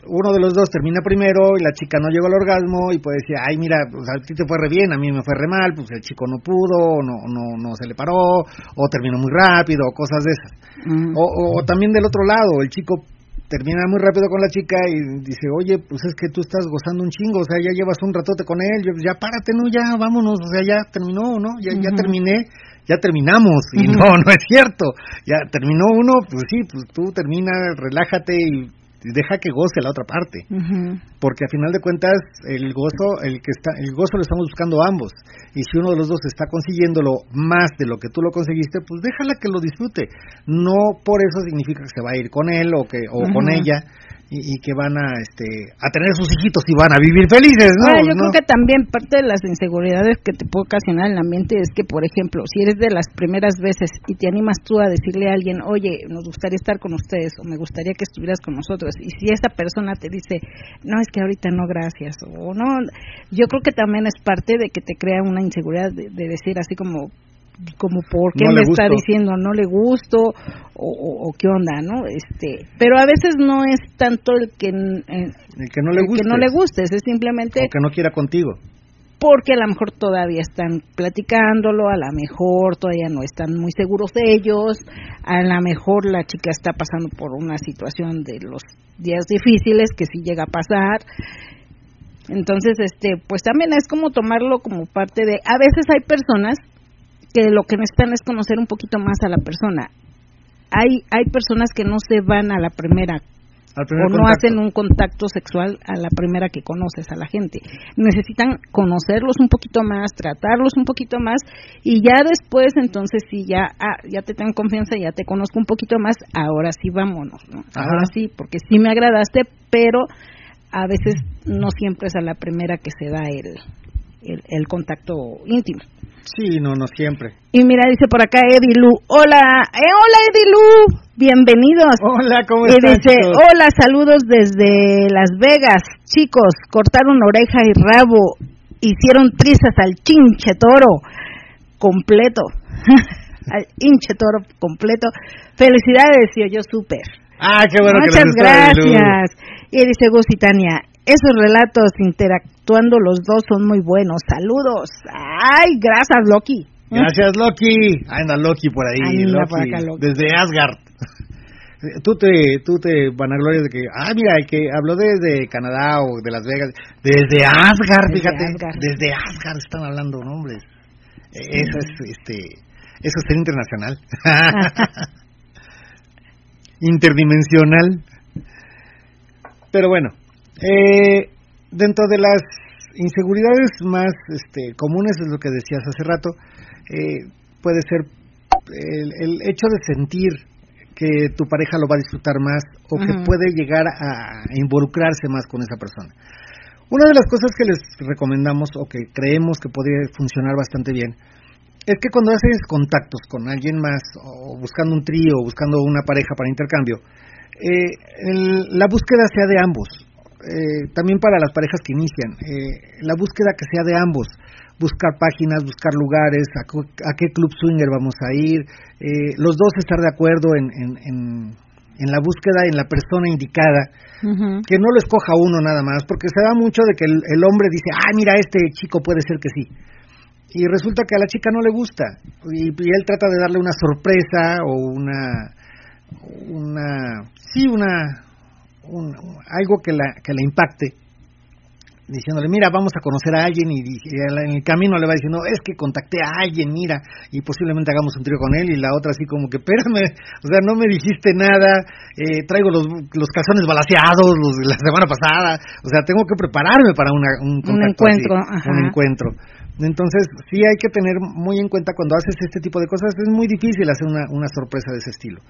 uno de los dos termina primero y la chica no llegó al orgasmo y puede decir, ay, mira, pues a ti te fue re bien, a mí me fue re mal, pues el chico no pudo, o no, no, no se le paró, o terminó muy rápido, o cosas de esas. Ujú. O, o- o también del otro lado, el chico termina muy rápido con la chica y dice, oye, pues es que tú estás gozando un chingo, o sea, ya llevas un ratote con él, yo- ya párate, no, ya vámonos, o sea, ya terminó, ¿no? Ya, ya terminé, ya terminamos, y no, no es cierto, ya terminó uno, pues sí, pues tú termina, relájate y deja que goce la otra parte, porque a final de cuentas el gozo, el que está, el gozo lo estamos buscando ambos, y si uno de los dos está consiguiéndolo más de lo que tú lo conseguiste, pues déjala que lo disfrute, no por eso significa que se va a ir con él o que o con ella y, y que van a este a tener sus hijitos y van a vivir felices, ¿no? Ahora, yo ¿No? creo que también parte de las inseguridades que te puede ocasionar en el ambiente es que, por ejemplo, si eres de las primeras veces y te animas tú a decirle a alguien, oye, nos gustaría estar con ustedes o me gustaría que estuvieras con nosotros, y si esa persona te dice, no, es que ahorita no, gracias, o no, yo creo que también es parte de que te crea una inseguridad de, de decir así como como por qué No me está diciendo no le gusto o, o- o qué onda no este pero a veces no es tanto el que eh, el que no le guste no le gustes, es simplemente o que no quiera contigo. porque a lo mejor todavía están platicándolo, a lo mejor todavía no están muy seguros de ellos, a lo mejor la chica está pasando por una situación de los días difíciles que sí llega a pasar. Entonces, este, pues también es como tomarlo como parte de a veces hay personas que lo que necesitan es conocer un poquito más a la persona. Hay hay personas que no se van a la primera o no hacen un contacto sexual a la primera que conoces a la gente. Necesitan conocerlos un poquito más, tratarlos un poquito más y ya después entonces si ya ah, ya te tengo confianza, ya te conozco un poquito más, ahora sí vámonos, ¿no? Ahora sí, porque sí me agradaste, pero a veces no siempre es a la primera que se da el el, el contacto íntimo. Sí, no, no siempre. Y mira, dice por acá Edilu, hola, eh, hola Edilu, bienvenidos. Hola, ¿cómo Y están? dice, chicos? hola, saludos desde Las Vegas. Chicos, cortaron oreja y rabo, hicieron trizas al chinche toro completo. [laughs] al hinche toro completo. Felicidades, y yo súper. Ah, qué bueno Muchas que les gracias. Y dice Gus y Tania, esos relatos interactuando los dos son muy buenos. Saludos. Ay, gracias, Loki. Gracias, Loki. Anda Loki por ahí, Anda Loki, por acá, Loki. Desde Asgard. [laughs] Tú te, tú te vanaglorias de que, ah, mira, el que habló desde Canadá o de Las Vegas, desde Asgard, Desde fíjate, Asgard. desde Asgard están hablando, ¿no, hombre? Eh, Eso es, este, eso es ser internacional. [laughs] [laughs] Interdimensional. Pero bueno, eh, dentro de las inseguridades más este, comunes, es lo que decías hace rato, eh, puede ser el, el hecho de sentir que tu pareja lo va a disfrutar más o que puede llegar a involucrarse más con esa persona. Una de las cosas que les recomendamos o que creemos que podría funcionar bastante bien es que cuando haces contactos con alguien más o buscando un trío o buscando una pareja para intercambio, eh, el- la búsqueda sea de ambos. Eh, también para las parejas que inician, eh, la búsqueda que sea de ambos. Buscar páginas, buscar lugares, a, a qué club swinger vamos a ir, eh, los dos estar de acuerdo en, en, en, en la búsqueda, en la persona indicada que no lo escoja uno nada más, porque se da mucho de que el, el hombre dice, ah, mira, este chico puede ser que sí. Y resulta que a la chica no le gusta. Y, y él trata de darle una sorpresa o una, una, sí, una, un- algo que la, que la impacte. diciéndole, mira, vamos a conocer a alguien y, y en el camino le va diciendo, es que contacté a alguien, mira, y posiblemente hagamos un trío con él y la otra así como que, espérame, o sea, no me dijiste nada, eh, traigo los, los calzones balaseados los de la semana pasada, o sea, tengo que prepararme para una, un, contacto encuentro, así, un encuentro. Entonces, sí hay que tener muy en cuenta cuando haces este tipo de cosas, es muy difícil hacer una, una sorpresa de ese estilo.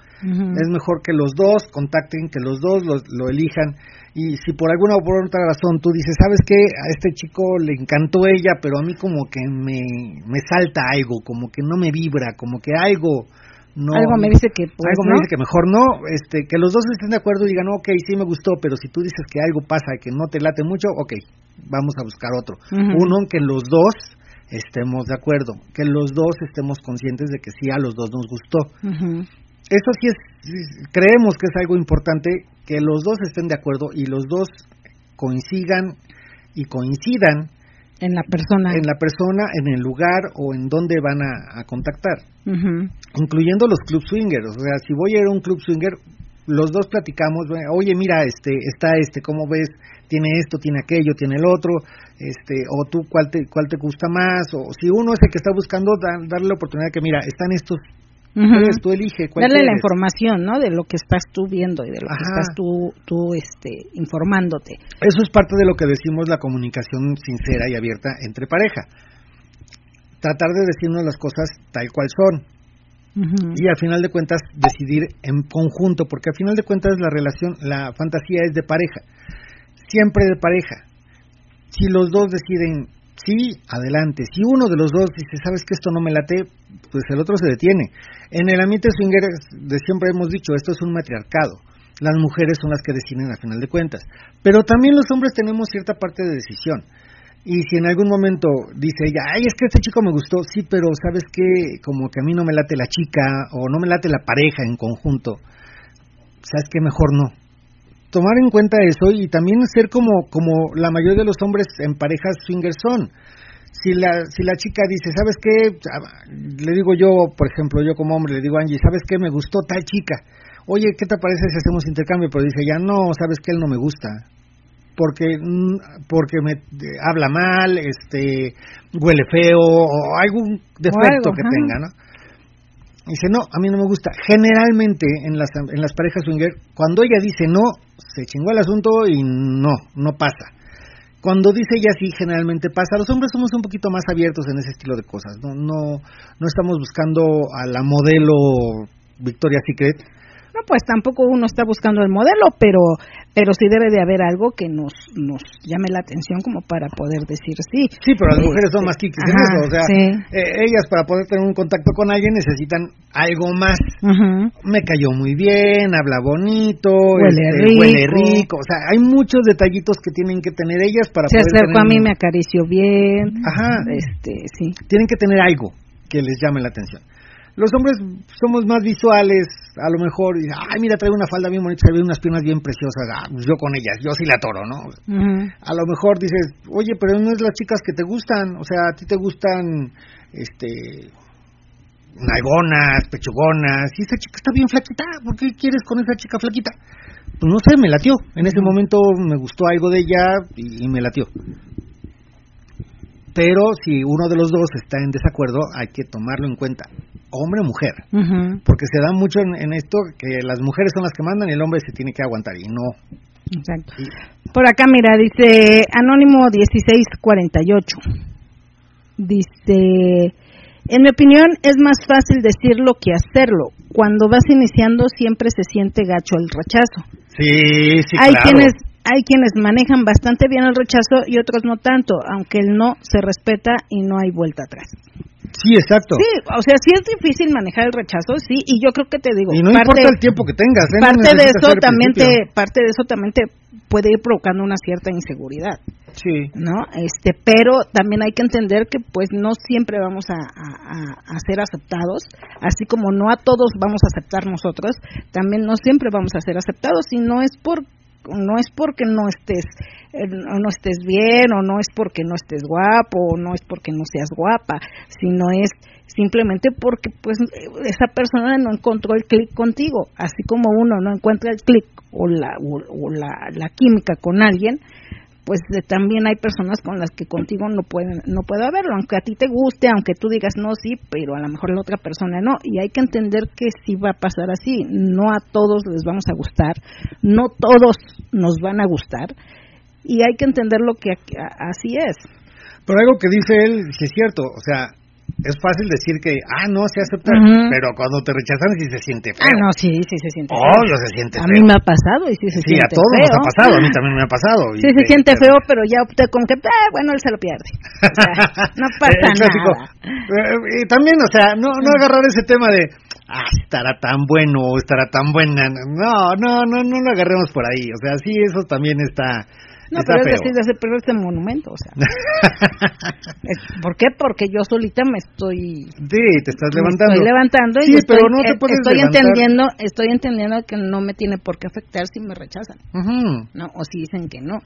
Es mejor que los dos contacten, que los dos lo, lo elijan. Y si por alguna o por otra razón tú dices, ¿sabes qué? A este chico le encantó ella, pero a mí como que me, me salta algo, como que no me vibra, como que algo no... Algo me dice que, pues, algo ¿no? me dice que mejor no, este, que los dos estén de acuerdo y digan, ok, sí me gustó, pero si tú dices que algo pasa que no te late mucho, ok, vamos a buscar otro. Uno en que los dos estemos de acuerdo, que los dos estemos conscientes de que sí a los dos nos gustó. Ujú. Eso sí es, creemos que es algo importante que los dos estén de acuerdo y los dos coincidan y coincidan En la persona. en la persona, en el lugar o en donde van a, a contactar, Ujú. incluyendo los club swingers. O sea, si voy a ir a un club swinger, los dos platicamos, oye, mira, este, está este, ¿cómo ves? Tiene esto, tiene aquello, tiene el otro, este, o tú, ¿cuál te, cuál te gusta más? O si uno es el que está buscando, da- darle la oportunidad que, mira, están estos, Ujú. puedes, tú elige cuál Darle la quieres. información, ¿no? De lo que estás tú viendo y de lo que estás tú, tú este, informándote. Eso es parte de lo que decimos la comunicación sincera y abierta entre pareja. Tratar de decirnos las cosas tal cual son y al final de cuentas decidir en conjunto, porque al final de cuentas la relación, la fantasía es de pareja, siempre de pareja. Si los dos deciden sí, adelante. Si uno de los dos dice, sabes que esto no me late, pues el otro se detiene. En el ambiente swinger de siempre hemos dicho, esto es un matriarcado. Las mujeres son las que deciden al final de cuentas. Pero también los hombres tenemos cierta parte de decisión. Y si en algún momento dice ella, ay, es que este chico me gustó, sí, pero sabes que como que a mí no me late la chica o no me late la pareja en conjunto, sabes que mejor no. Tomar en cuenta eso y también ser como, como la mayoría de los hombres en parejas swingers son. Si la, si la chica dice, ¿sabes qué? Le digo yo, por ejemplo, yo como hombre, le digo a Angie, ¿sabes qué? Me gustó tal chica. Oye, ¿qué te parece si hacemos intercambio? Pero dice, ya no, ¿sabes qué? Él no me gusta porque mm, porque me eh, habla mal, este huele feo o algún defecto algo, que ajá. tenga, ¿no? Dice, no, a mí no me gusta. Generalmente en las, en las parejas swinger, cuando ella dice no, se chingó el asunto y no, no pasa. Cuando dice ella sí, generalmente pasa. Los hombres somos un poquito más abiertos en ese estilo de cosas. No, no, no estamos buscando a la modelo Victoria's Secret. No, pues tampoco uno está buscando el modelo, pero pero sí debe de haber algo que nos nos llame la atención como para poder decir sí. Sí, pero las mujeres son más kikis en eso. O sea, sí. eh, ellas para poder tener un contacto con alguien necesitan algo más. Me cayó muy bien, habla bonito, Huele este, rico. huele rico. O sea, hay muchos detallitos que tienen que tener ellas para Se poder acercó tener a mí, me acarició bien. Ajá. Este, sí. tienen que tener algo que les llame la atención. Los hombres somos más visuales, a lo mejor, y, ay, mira, trae una falda bien bonita, se unas piernas bien preciosas, ah, pues yo con ellas, yo sí la toro, ¿no? A lo mejor dices, oye, pero no es las chicas que te gustan, o sea, a ti te gustan, este, nalgonas, pechugonas, y esa chica está bien flaquita, ¿por qué quieres con esa chica flaquita? Pues no sé, me latió, en ese momento me gustó algo de ella y, y me latió. Pero si uno de los dos está en desacuerdo, hay que tomarlo en cuenta, hombre o mujer, porque se da mucho en, en esto que las mujeres son las que mandan y el hombre se tiene que aguantar, y no. Exacto. Y- Por acá, mira, dice Anónimo 1648. Dice, en mi opinión es más fácil decirlo que hacerlo. Cuando vas iniciando siempre se siente gacho el rechazo. Sí, sí, hay claro. quienes hay quienes manejan bastante bien el rechazo y otros no tanto, aunque el no se respeta y no hay vuelta atrás. Sí, exacto. Sí, o sea, sí es difícil manejar el rechazo, sí, y yo creo que te digo, y no parte, importa el tiempo que tengas. ¿eh? No parte de necesitas eso también te parte de eso también te puede ir provocando una cierta inseguridad. Sí. ¿no? Este, pero también hay que entender que pues no siempre vamos a, a- a- a ser aceptados, así como no a todos vamos a aceptar nosotros, también no siempre vamos a ser aceptados y no es por no es porque no estés eh, no estés bien o no es porque no estés guapo o no es porque no seas guapa, sino es simplemente porque pues esa persona no encontró el clic contigo, así como uno no encuentra el clic o la o, o la, la química con alguien, pues de- también hay personas con las que contigo no pueden no puedo haberlo aunque a ti te guste aunque tú digas no sí pero a lo mejor la otra persona no y hay que entender que sí va a pasar así. No a todos les vamos a gustar no todos nos van a gustar y hay que entender lo que así es. Pero algo que dice él, es cierto, o sea, es fácil decir que, ah, no, se acepta, pero cuando te rechazan sí se siente feo. ah no sí sí se siente feo. Obvio se siente a feo. mí me ha pasado y sí se sí, a siente todos feo. nos ha pasado, a mí también me ha pasado. y Sí, se te- siente te- feo, pero ya opté con que, ah, bueno, él se lo pierde. O sea, [laughs] no pasa clásico. nada. Eh, Y también, o sea, no, no agarrar ese tema de, ah, estará tan bueno o estará tan buena. No, no, no, no lo agarremos por ahí. O sea, sí, eso también está, No, está pero es decir, de perder este monumento, o sea. [laughs] ¿Por qué? Porque yo solita me estoy sí, te estás levantando. estoy levantando y Sí, estoy, pero no te eh, puedes estoy levantar. entendiendo, estoy entendiendo que no me tiene por qué afectar si me rechazan. ¿no? O si dicen que no.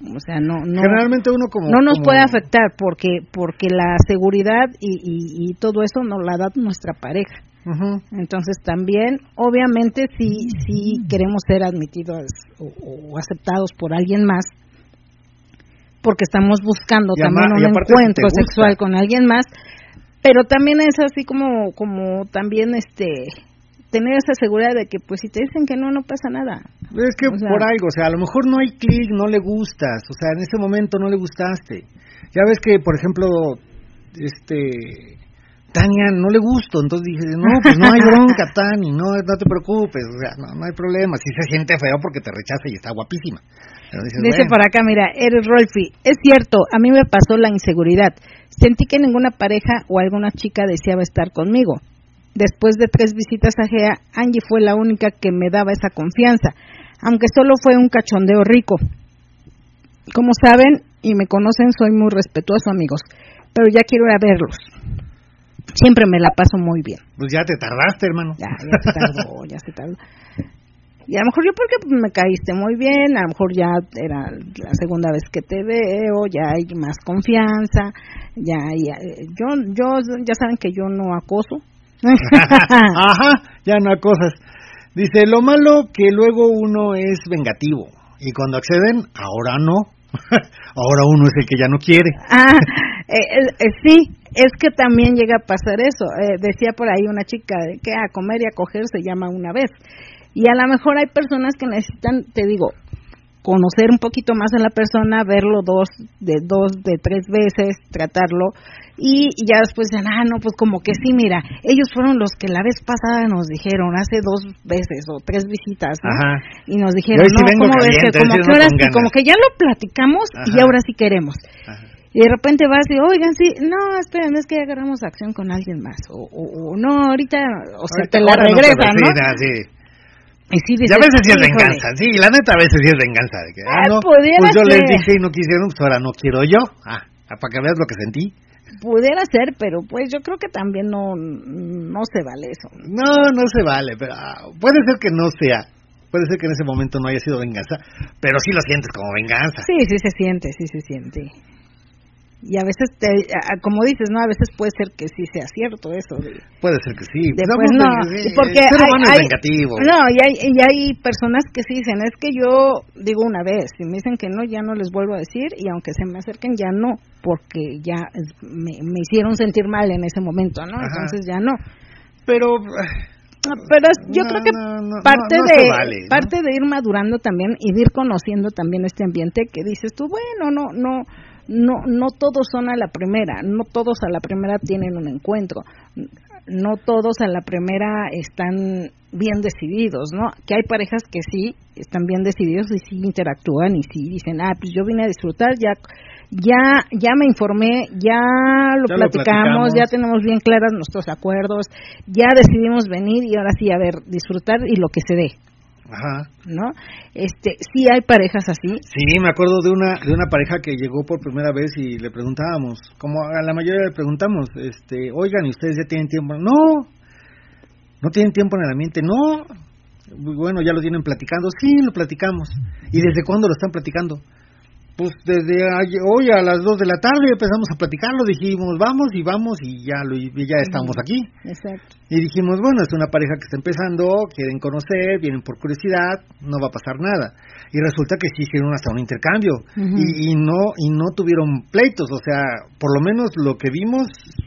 O sea, no no Generalmente uno como... no nos como- puede afectar porque porque la seguridad y, y, y todo eso nos la da nuestra pareja. Ujú. Entonces también, obviamente, si, si queremos ser admitidos o, o aceptados por alguien más, porque estamos buscando Y también ama- un si encuentro sexual con alguien más, pero también es así como, como también este tener esa seguridad de que pues si te dicen que no, no pasa nada. Es que O sea- por algo, o sea, a lo mejor no hay clic, no le gustas, o sea, en ese momento no le gustaste. Ya ves que, por ejemplo, este, Tania no le gusto, entonces dije, no, pues no hay bronca, [laughs] Tani, no, no te preocupes, o sea, no, no hay problema, si se siente feo porque te rechaza y está guapísima. Pero dices, Dice bueno, por acá, mira, eres Rolfi. Es cierto, a mí me pasó la inseguridad. Sentí que ninguna pareja o alguna chica deseaba estar conmigo. Después de tres visitas a Gea, Angie fue la única que me daba esa confianza, aunque solo fue un cachondeo rico. Como saben y me conocen, soy muy respetuoso, amigos, pero ya quiero ir a verlos. Siempre me la paso muy bien. pues ya te tardaste, hermano. Ya, ya se tardó, ya se tardó. Y a lo mejor yo porque me caíste muy bien, a lo mejor ya era la segunda vez que te veo, ya hay más confianza, ya, ya yo, yo, ya saben que yo no acoso. [laughs] Ajá, ya no hay cosas. Dice, lo malo que luego uno es vengativo y cuando acceden, ahora no. [laughs] ahora uno es el que ya no quiere. Ah, eh, eh, eh, sí, es que también llega a pasar eso. Eh, decía por ahí una chica que a comer y a coger se llama una vez. Y a lo mejor hay personas que necesitan, te digo, conocer un poquito más a la persona, verlo dos, de dos, de tres veces, tratarlo. Y, ya después dicen, ah, no, pues como que sí, mira, ellos fueron los que la vez pasada nos dijeron, hace dos veces o tres visitas, ¿no? Ajá. Y nos dijeron, sí no, vengo ¿cómo ves que caliente, como que ahora como ganas". que ya lo platicamos y ahora sí queremos. Ajá. Y de repente vas y, oigan, sí, no, esperen, es que ya agarramos acción con alguien más. O, o- o no, ahorita, o sea, Ahorita- te la ahora no sí. Y sí Y dices, a veces sí es venganza, sí, la neta a veces sí es venganza. De que, ah, Ah, no, pues yo les dije y no quisieron, pues ahora no quiero yo. Ah, para que veas lo que sentí. Pudiera ser, pero pues yo creo que también no, no se vale eso. No, no se vale, pero ah, puede ser que no sea. Puede ser que en ese momento no haya sido venganza, pero sí lo sientes como venganza. Sí, sí se siente, sí se siente. Y a veces, te, a- como dices, ¿no? A veces puede ser que sí sea cierto eso. De, Puede ser que sí. Pues, no, vamos, sí, porque el ser hay, humano es hay- vengativo. no y hay, y hay personas que sí dicen es que yo digo una vez si me dicen que no ya no les vuelvo a decir y aunque se me acerquen ya no porque ya es- me, me hicieron sentir mal en ese momento no Ajá. entonces ya no Pero Ah, pero es- yo No, creo que no, no, parte de vale, ¿no? parte de ir madurando también y de ir conociendo también este ambiente que dices tú bueno no no no no todos son a la primera no todos a la primera tienen un encuentro no todos a la primera están bien decididos no que hay parejas que sí están bien decididos y sí interactúan y sí dicen ah pues yo vine a disfrutar ya ya ya me informé ya lo, Ya lo platicamos platicamos. ya tenemos bien claras nuestros acuerdos, ya decidimos venir y ahora sí, a ver, disfrutar y lo que se dé, Ajá. ¿no? Este, sí hay parejas así, Sí, me acuerdo de una de una pareja que llegó por primera vez y le preguntábamos, como a la mayoría le preguntamos, este, oigan, ¿y ustedes ya tienen tiempo? No, no tienen tiempo en el ambiente, no. Bueno, ya lo tienen platicando, sí, lo platicamos. ¿Y desde cuándo lo están platicando? Pues desde hoy a las 2 de la tarde empezamos a platicarlo, dijimos, vamos y vamos y ya, lo, y ya estamos aquí. Exacto. Y dijimos, bueno, es una pareja que está empezando, quieren conocer, vienen por curiosidad, no va a pasar nada. Y resulta que sí hicieron hasta un intercambio. Y, y no y no tuvieron pleitos, o sea, por lo menos lo que vimos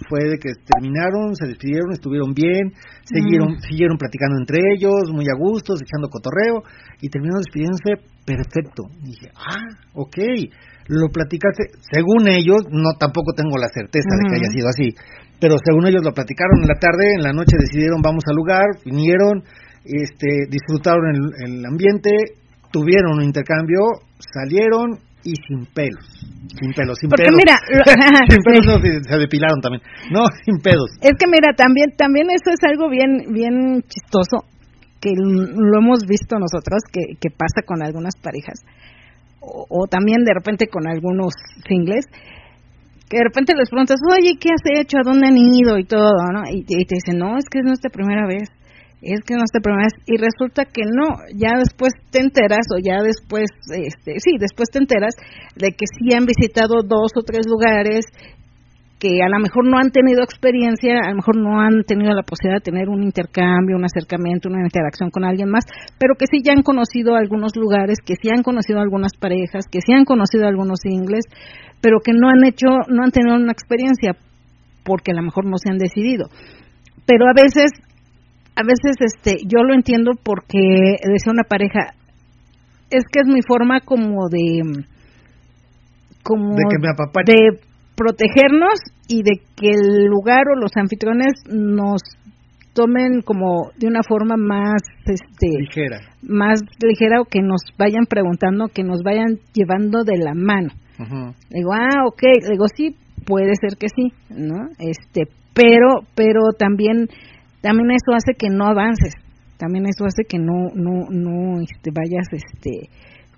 fue de que terminaron, se despidieron, estuvieron bien, siguieron siguieron platicando entre ellos, muy a gustos, echando cotorreo y terminaron despidiéndose perfecto. Y dije, ah, ok, lo platicaste, según ellos, no tampoco tengo la certeza de que haya sido así, pero según ellos lo platicaron en la tarde, en la noche decidieron vamos al lugar, vinieron, este, disfrutaron el, el ambiente, tuvieron un intercambio, salieron y sin pelos, sin pelos, sin Porque pelos. mira, [laughs] [laughs] sin pelos no, se, se depilaron también, no, [laughs] sin pedos. Es que mira, también también eso es algo bien bien chistoso que lo hemos visto nosotros que, que pasa con algunas parejas o, o también de repente con algunos singles que de repente les preguntas, oye, ¿qué has hecho? ¿A dónde han ido? Y todo, ¿no? Y, te- y te dicen, no, es que es nuestra primera vez, es que nuestra primera vez. Y resulta que no, ya después te enteras, o ya después, este, sí, después te enteras de que sí han visitado dos o tres lugares, que a lo mejor no han tenido experiencia, a lo mejor no han tenido la posibilidad de tener un intercambio, un acercamiento, una interacción con alguien más, pero que sí ya han conocido algunos lugares, que sí han conocido algunas parejas, que sí han conocido algunos ingles, pero que no han hecho, no han tenido una experiencia porque a lo mejor no se han decidido. Pero a veces, a veces este, yo lo entiendo porque decía una pareja, es que es mi forma como de, como De que me de protegernos y de que el lugar o los anfitriones nos tomen como de una forma más este Ligera. más ligera o que nos vayan preguntando que nos vayan llevando de la mano. Le digo ah ok le digo sí puede ser que sí no este pero pero también también eso hace que no avances también eso hace que no no no este, vayas este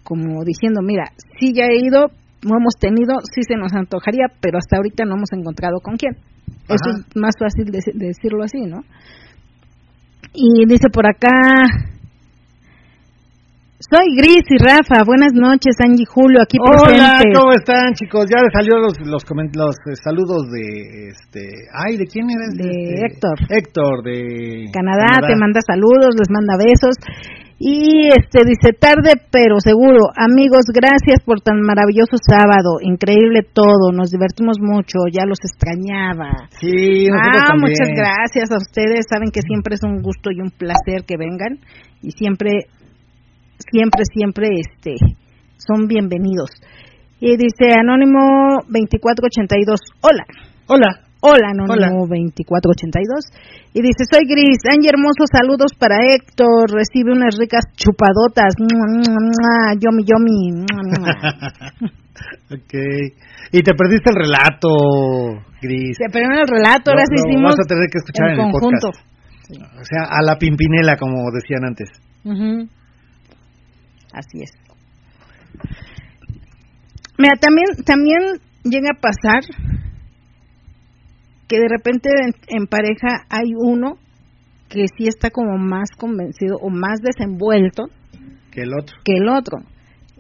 como diciendo mira sí ya he ido no hemos tenido sí se nos antojaría pero hasta ahorita no hemos encontrado con quién eso Ajá. es más fácil de, de decirlo así no y dice por acá soy Gris y Rafa, buenas noches Angie Julio, aquí Hola, presente. ¿cómo están, chicos? Ya les salió los los, eh, saludos de este, ay, ¿de quién era? De Este, Héctor. Héctor de Canadá, te manda saludos, les manda besos. Y este dice tarde pero seguro, amigos, gracias por tan maravilloso sábado, increíble todo, nos divertimos mucho, ya los extrañaba. Sí, nosotros Ah, también. muchas gracias a ustedes, saben que siempre es un gusto y un placer que vengan y siempre siempre siempre este son bienvenidos. Y dice Anónimo 2482, hola. Hola. Hola, Anónimo 2482. Y dice, soy Gris. Angie, hermosos saludos para Héctor. Recibe unas ricas chupadotas. Yomi, yomi. [laughs] Ok. Y te perdiste el relato, Gris. Se perdió el relato, ahora sí hicimos vas a tener que escuchar en, el conjunto. podcast. O sea, a la pimpinela, como decían antes. Ujú. Así es. Mira, también, también llega a pasar que de repente en, en pareja hay uno que sí está como más convencido o más desenvuelto Que el otro. que el otro.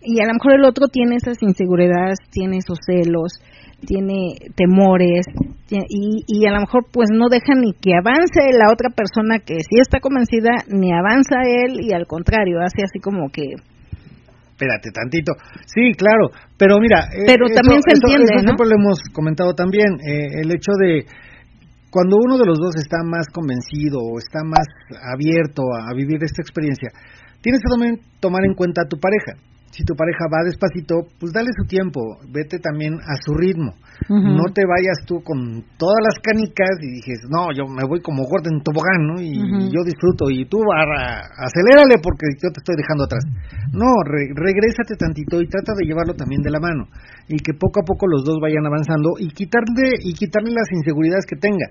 Y a lo mejor el otro tiene esas inseguridades, tiene esos celos, tiene temores, y, y a lo mejor pues no deja ni que avance la otra persona que sí está convencida, ni avanza él, y al contrario, hace así como que... Espérate tantito. Sí, claro, pero mira. eh, Pero eso- también se eso- entiende, eso ¿no? siempre lo hemos comentado también. eh, el hecho de cuando uno de los dos está más convencido o está más abierto a, a vivir esta experiencia, tienes que también tomar en cuenta a tu pareja. Si tu pareja va despacito, pues dale su tiempo, vete también a su ritmo. No te vayas tú con todas las canicas y dices, no, yo me voy como gordo en tobogán, ¿no? Y yo disfruto y tú arra- acelérale porque yo te estoy dejando atrás. No, re- regrésate tantito y trata de llevarlo también de la mano y que poco a poco los dos vayan avanzando y quitarle y quitarle las inseguridades que tenga,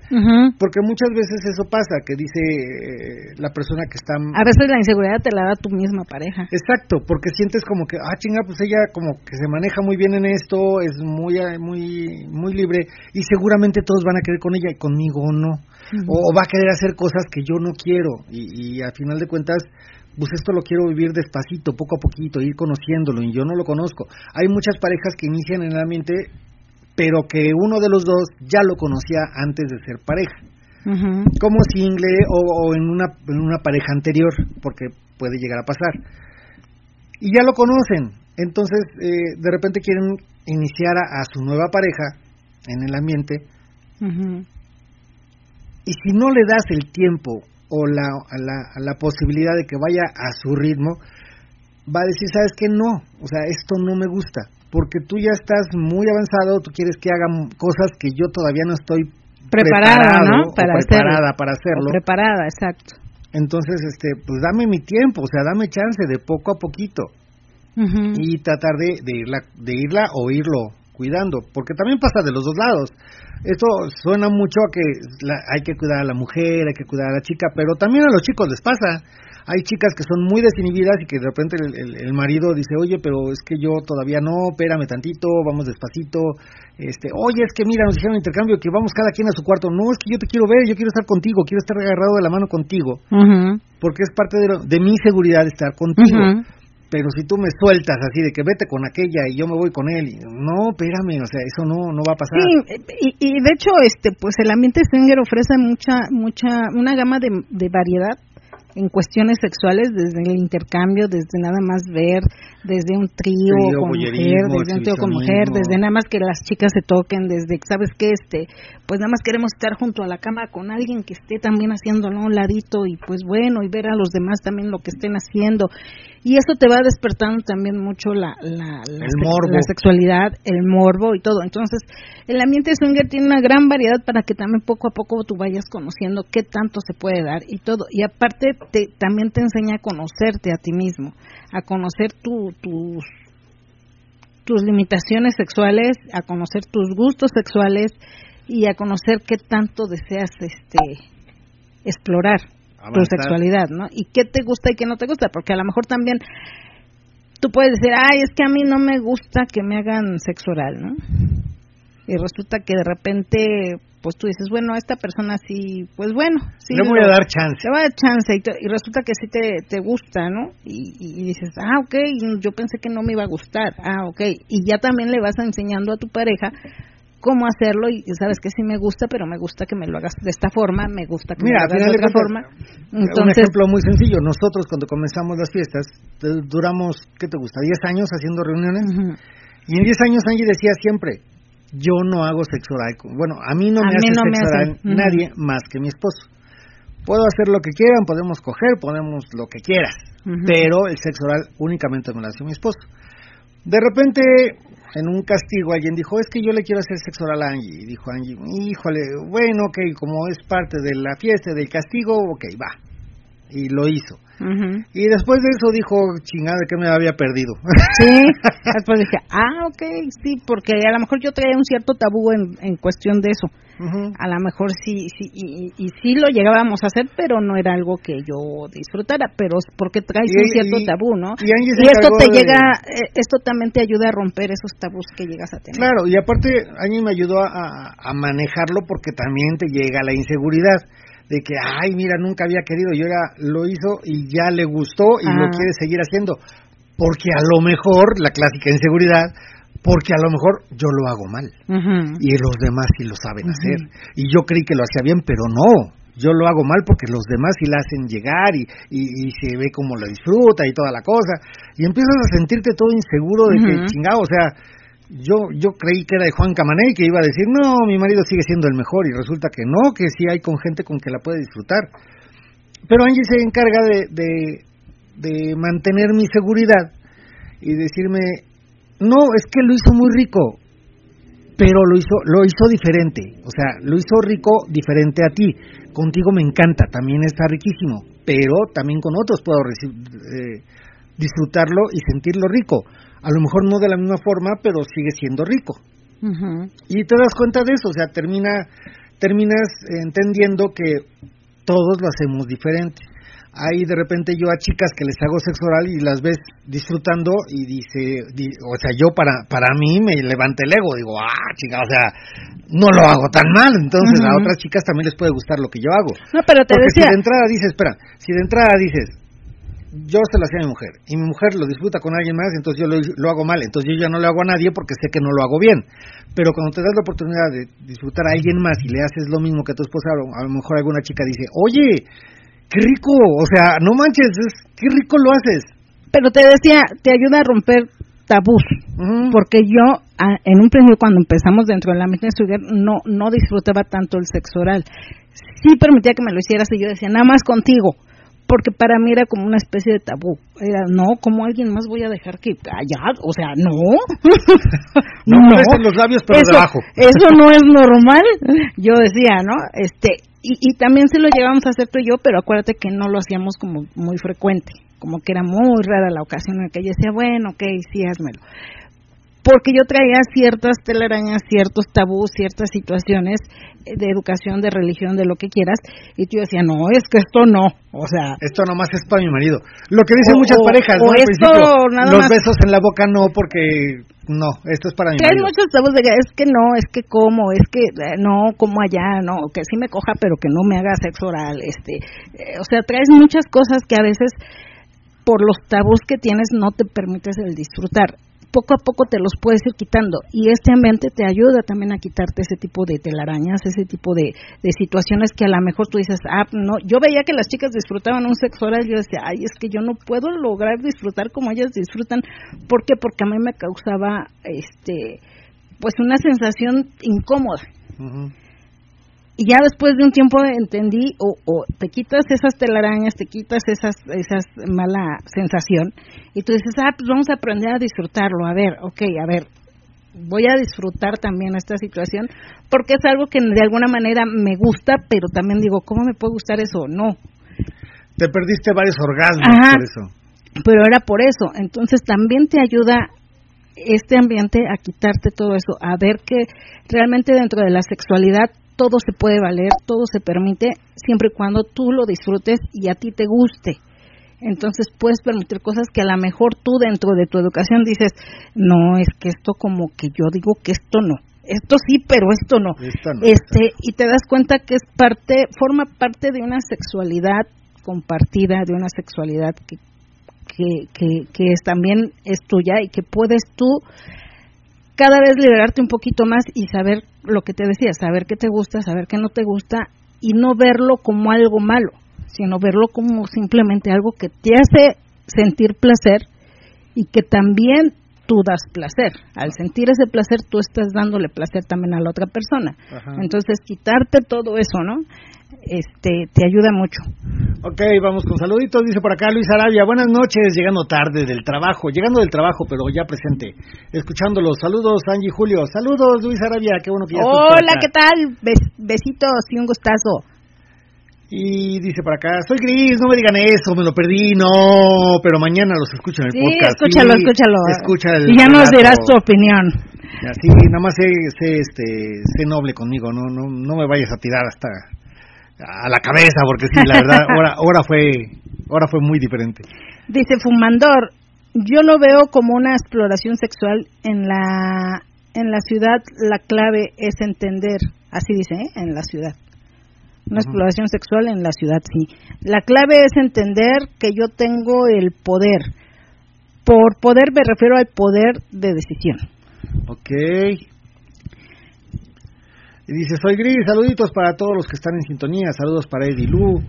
porque muchas veces eso pasa, que dice eh, la persona que está A veces la inseguridad te la da tu misma pareja. Exacto, porque sientes como que, ah, chinga, pues ella como que se maneja muy bien en esto, es muy, eh, muy, muy libre y seguramente todos van a querer con ella y conmigo no. o, o va a querer hacer cosas que yo no quiero y, y al final de cuentas, pues esto lo quiero vivir despacito, poco a poquito, ir conociéndolo y yo no lo conozco. Hay muchas parejas que inician en el ambiente, pero que uno de los dos ya lo conocía antes de ser pareja, como single o, o en, una, en una pareja anterior, porque puede llegar a pasar. Y ya lo conocen, entonces eh, de repente quieren iniciar a, a, su nueva pareja en el ambiente. Y si no le das el tiempo o la, a la, a la posibilidad de que vaya a su ritmo, va a decir, sabes que no, o sea, esto no me gusta, porque tú ya estás muy avanzado, tú quieres que haga cosas que yo todavía no estoy preparada, ¿no? Para preparada hacerlo. para hacerlo. O preparada, exacto. Entonces, este, pues dame mi tiempo, o sea, dame chance de poco a poquito uh -huh. y tratar de, de irla, de irla o irlo cuidando, porque también pasa de los dos lados. Esto suena mucho a que la, hay que cuidar a la mujer, hay que cuidar a la chica, pero también a los chicos les pasa. Hay chicas que son muy desinhibidas y que de repente el, el, el marido dice, oye, pero es que yo todavía no, espérame tantito, vamos despacito. Este, oye, es que mira, nos dijeron intercambio que vamos cada quien a su cuarto. No, es que yo te quiero ver, yo quiero estar contigo, quiero estar agarrado de la mano contigo, uh -huh. porque es parte de, lo, de mi seguridad estar contigo. Uh -huh pero si tú me sueltas así de que vete con aquella y yo me voy con él, y, no, espérame, o sea, eso no no va a pasar. Sí, y, y de hecho, este, pues el ambiente swinger ofrece mucha, mucha, una gama de, de variedad en cuestiones sexuales, desde el intercambio, desde nada más ver, desde un trío, trío con mujer, desde un trío con mujer, desde nada más que las chicas se toquen, desde, ¿sabes qué? Este, pues nada más queremos estar junto a la cama con alguien que esté también haciéndolo a un ladito y pues bueno, y ver a los demás también lo que estén haciendo. Y eso te va despertando también mucho la, la, la, la sexualidad, el morbo y todo. Entonces, el ambiente swinger tiene una gran variedad para que también poco a poco tú vayas conociendo qué tanto se puede dar y todo. Y aparte, te, también te enseña a conocerte a ti mismo, a conocer tu, tus tus limitaciones sexuales, a conocer tus gustos sexuales y a conocer qué tanto deseas este explorar tu sexualidad, ¿no? Y qué te gusta y qué no te gusta, porque a lo mejor también tú puedes decir, ay, es que a mí no me gusta que me hagan sexo oral, ¿no? Y resulta que de repente, pues tú dices, bueno, a esta persona sí, pues bueno, sí. Le voy a dar chance. Le voy a dar chance y, te, y resulta que sí te, te gusta, ¿no? Y, y, dices, ah, ok, yo pensé que no me iba a gustar, ah, ok. Y ya también le vas enseñando a tu pareja cómo hacerlo y sabes que sí me gusta, pero me gusta que me lo hagas de esta forma, me gusta que Mira, me lo hagas de otra forma. Entonces, un ejemplo muy sencillo, nosotros cuando comenzamos las fiestas, duramos, ¿qué te gusta? 10 años haciendo reuniones. Uh -huh. Y en 10 años Angie decía siempre, yo no hago sexo oral. Bueno, a mí no a me mí hace no sexo oral uh -huh. nadie más que mi esposo. Puedo hacer lo que quieran, podemos coger, podemos lo que quieras, uh -huh. pero el sexo oral únicamente me lo hace mi esposo. De repente, en un castigo, alguien dijo, es que yo le quiero hacer sexo oral a Angie. Y dijo Angie, híjole, bueno, ok, como es parte de la fiesta, del castigo, ok, va. Y lo hizo. Uh -huh. Y después de eso dijo, chingada, que me había perdido. [laughs] Sí, [laughs] después dije, ah, ok, sí, porque a lo mejor yo traía un cierto tabú en, en cuestión de eso. Uh -huh. A lo mejor sí, sí y, y, sí lo llegábamos a hacer, pero no era algo que yo disfrutara, pero es porque traes y, un cierto y, tabú, ¿no? Y, esto te de... llega, eh, esto también te ayuda a romper esos tabús que llegas a tener. Claro, y aparte Angie me ayudó a, a manejarlo porque también te llega la inseguridad de que, ay, mira, nunca había querido, yo ya lo hizo y ya le gustó y ah. lo quiere seguir haciendo. Porque a lo mejor, la clásica inseguridad, porque a lo mejor yo lo hago mal uh -huh. y los demás sí lo saben uh -huh. hacer. Y yo creí que lo hacía bien, pero no. Yo lo hago mal porque los demás sí la hacen llegar y, y, y se ve como lo disfruta y toda la cosa. Y empiezas a sentirte todo inseguro de uh -huh. que chingado, o sea, yo yo creí que era de Juan Camané que iba a decir, no, mi marido sigue siendo el mejor, y resulta que no, que sí hay con gente con que la puede disfrutar. Pero Angie se encarga de, de, de mantener mi seguridad y decirme, no, es que lo hizo muy rico, pero lo hizo, lo hizo diferente, o sea, lo hizo rico diferente a ti. Contigo me encanta, también está riquísimo, pero también con otros puedo eh, disfrutarlo y sentirlo rico a lo mejor no de la misma forma, pero sigue siendo rico. Uh -huh. Y te das cuenta de eso, o sea, termina, terminas entendiendo que todos lo hacemos diferente. Hay de repente yo a chicas que les hago sexo oral y las ves disfrutando y dice, di, o sea, yo para para mí me levanta el ego, digo, ah, chica, o sea, no lo hago tan mal, entonces uh -huh. a otras chicas también les puede gustar lo que yo hago. No, pero te Porque decía... si de entrada dices, espera, si de entrada dices, yo se lo hacía a mi mujer y mi mujer lo disfruta con alguien más, entonces yo lo, lo hago mal, entonces yo ya no lo hago a nadie porque sé que no lo hago bien. Pero cuando te das la oportunidad de disfrutar a alguien más y le haces lo mismo que a tu esposa, a lo mejor alguna chica dice, oye, qué rico, o sea, no manches, es, qué rico lo haces. Pero te decía, te ayuda a romper tabús, porque yo a- en un principio cuando empezamos dentro de la mente Sugar no no disfrutaba tanto el sexo oral. Sí permitía que me lo hicieras y yo decía, nada más contigo, porque para mí era como una especie de tabú. Era, no, como alguien más voy a dejar que allá, o sea, no. [laughs] No beses los labios, pero eso, debajo. Eso no [laughs] es normal, yo decía, ¿no? Este, y, y también se lo llevamos a hacer tú y yo, pero acuérdate que no lo hacíamos como muy frecuente, como que era muy rara la ocasión en la que yo decía, bueno, ok, sí, házmelo. Porque yo traía ciertas telarañas, ciertos tabús, ciertas situaciones eh, de educación, de religión, de lo que quieras, y tú decías, no, es que esto no, o sea, Esto nomás es para mi marido. Lo que dicen O- muchas parejas, o ¿no? Al esto principio, nada los más- besos en la boca no, porque no, esto es para mi Traes marido. muchos tabús de que es que no, es que como, es que eh, no, como allá, no, que sí me coja, pero que no me haga sexo oral, este, eh, o sea, traes muchas cosas que a veces por los tabús que tienes no te permites el disfrutar. Poco a poco te los puedes ir quitando y este ambiente te ayuda también a quitarte ese tipo de telarañas, ese tipo de, situaciones que a lo mejor tú dices, ah, no, yo veía que las chicas disfrutaban un sexo oral y yo decía, ay, es que yo no puedo lograr disfrutar como ellas disfrutan, ¿por qué? Porque a mí me causaba, este, pues una sensación incómoda. Ujú. Y ya después de un tiempo entendí, o, o te quitas esas telarañas, te quitas esas, esas mala sensación, y tú dices, ah, pues vamos a aprender a disfrutarlo, a ver, ok, a ver, voy a disfrutar también esta situación, porque es algo que de alguna manera me gusta, pero también digo, ¿cómo me puede gustar eso? No, Te perdiste varios orgasmos Ajá. por eso. pero era por eso. Entonces también te ayuda este ambiente a quitarte todo eso, a ver que realmente dentro de la sexualidad todo se puede valer, todo se permite, siempre y cuando tú lo disfrutes y a ti te guste. Entonces puedes permitir cosas que a lo mejor tú dentro de tu educación dices, no, es que esto como que yo digo que esto no. Esto sí, pero esto no. Esto no. Este, y te das cuenta que es parte, forma parte de una sexualidad compartida, de una sexualidad que, que, que, que es, también es tuya y que puedes tú cada vez liberarte un poquito más y saber lo que te decía, saber qué te gusta, saber qué no te gusta y no verlo como algo malo, sino verlo como simplemente algo que te hace sentir placer y que también tú das placer. Al sentir ese placer, tú estás dándole placer también a la otra persona. Ajá. Entonces, quitarte todo eso, ¿no? Este, te ayuda mucho. Ok, vamos con saluditos. Dice por acá Luis Arabia. Buenas noches, llegando tarde del trabajo. Llegando del trabajo, pero ya presente. Escuchándolos. Saludos, Angie Julio. Saludos, Luis Arabia. Qué bueno que ya estás por Hola, acá. ¿qué tal? Bes- besitos y un gustazo. Y dice por acá, soy gris, no me digan eso, me lo perdí, no, pero mañana los escucho en el Sí, podcast. escúchalo, Sí, escúchalo. Escucha el y ya nos dirás tu opinión. Así, nada más sé, sé, este, sé noble conmigo, no, no, no me vayas a tirar hasta a la cabeza, porque sí, la verdad, [laughs] ahora, ahora fue, ahora fue muy diferente. Dice Fumandor, yo lo veo como una exploración sexual en la en la ciudad. La clave es entender, así dice, ¿eh? en la ciudad. Una exploración sexual en la ciudad, sí. La clave es entender que yo tengo el poder. Por poder me refiero al poder de decisión. Ok. Y dice, soy Gris, saluditos para todos los que están en sintonía, saludos para Eddie Lu,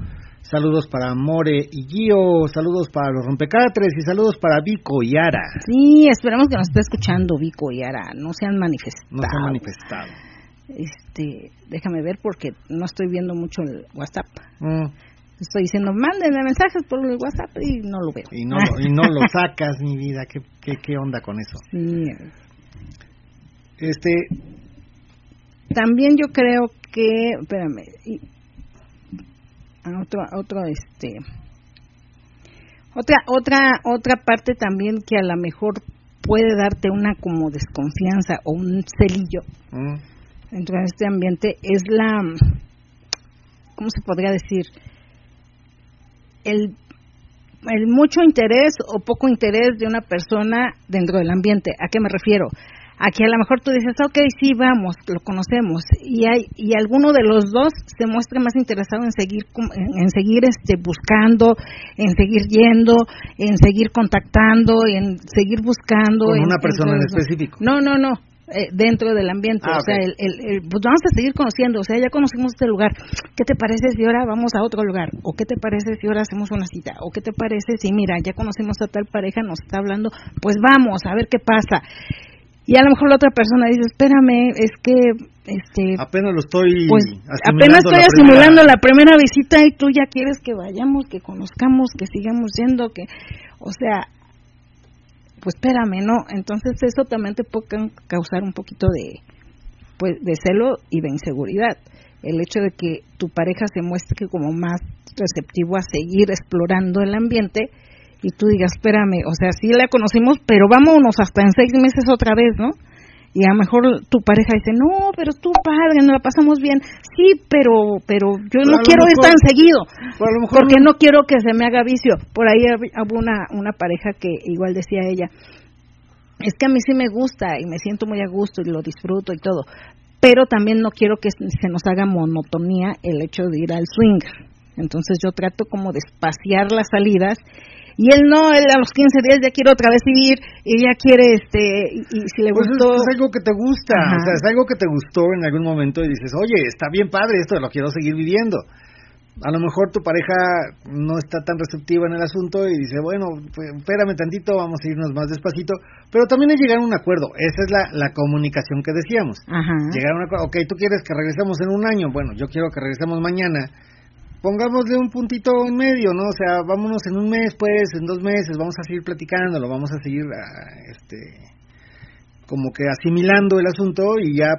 saludos para More y Gio, saludos para los rompecatres y saludos para Vico y Ara. Sí, esperamos que nos esté escuchando Vico y Ara, no se han manifestado. No se han manifestado. Este, déjame ver porque no estoy viendo mucho el WhatsApp. Mm, Estoy diciendo, mándenme mensajes por el WhatsApp y no lo veo. y, no, lo- y no lo [laughs] sacas, mi vida, ¿Qué, qué, qué onda con eso? Sí. Este, También yo creo que, espérame, y- a otro, otro, este, otra, otra, otra parte también que a lo mejor puede darte una como desconfianza o un celillo mm, dentro de este ambiente es la, ¿cómo se podría decir? El, el mucho interés o poco interés de una persona dentro del ambiente. ¿A qué me refiero? Aquí a lo mejor tú dices, ok, sí, vamos, lo conocemos, y hay y alguno de los dos se muestra más interesado en seguir en, seguir este buscando, en seguir yendo, en seguir contactando, en seguir buscando. Con en, una persona en, en específico. No, no, no. Eh, dentro del ambiente, Ah, o sea, el, el- el- pues vamos a seguir conociendo, o sea, ya conocimos este lugar, ¿qué te parece si ahora vamos a otro lugar? ¿O qué te parece si ahora hacemos una cita? ¿O qué te parece si, mira, ya conocimos a tal pareja, nos está hablando, pues vamos, a ver qué pasa? Y a lo mejor la otra persona dice, espérame, es que, este, Apenas lo estoy pues apenas estoy la asimilando primera- la primera visita y tú ya quieres que vayamos, que conozcamos, que sigamos yendo, que, o sea, pues espérame, ¿no? Entonces eso también te puede ca- causar un poquito de, pues, de celo y de inseguridad. El hecho de que tu pareja se muestre como más receptivo a seguir explorando el ambiente y tú digas, espérame, o sea, sí la conocimos, pero vámonos hasta en seis meses otra vez, ¿no? Y a lo mejor tu pareja dice, no, pero tú padre, nos la pasamos bien. Sí, pero pero yo Pero no quiero ir mejor- tan seguido, porque no- no quiero que se me haga vicio. Por ahí hubo una, una pareja que igual decía ella, es que a mí sí me gusta y me siento muy a gusto y lo disfruto y todo, pero también no quiero que se nos haga monotonía el hecho de ir al swing. Entonces yo trato como de espaciar las salidas y él no, él a los 15 días ya quiere otra vez ir y ya quiere, este, y, y si le Pues es, gustó... es algo que te gusta, Ajá. o sea, es algo que te gustó en algún momento y dices, oye, está bien padre esto, lo quiero seguir viviendo. A lo mejor tu pareja no está tan receptiva en el asunto y dice, bueno, pues, espérame tantito, vamos a irnos más despacito, pero también es llegar a un acuerdo, esa es la, la comunicación que decíamos. Ajá. Llegar a un acuerdo, ok, tú quieres que regresemos en un año, bueno, yo quiero que regresemos mañana, pongámosle un puntito en medio, ¿no? O sea, vámonos en un mes, pues, en dos meses, vamos a seguir platicándolo, vamos a seguir, ah, este, como que asimilando el asunto y ya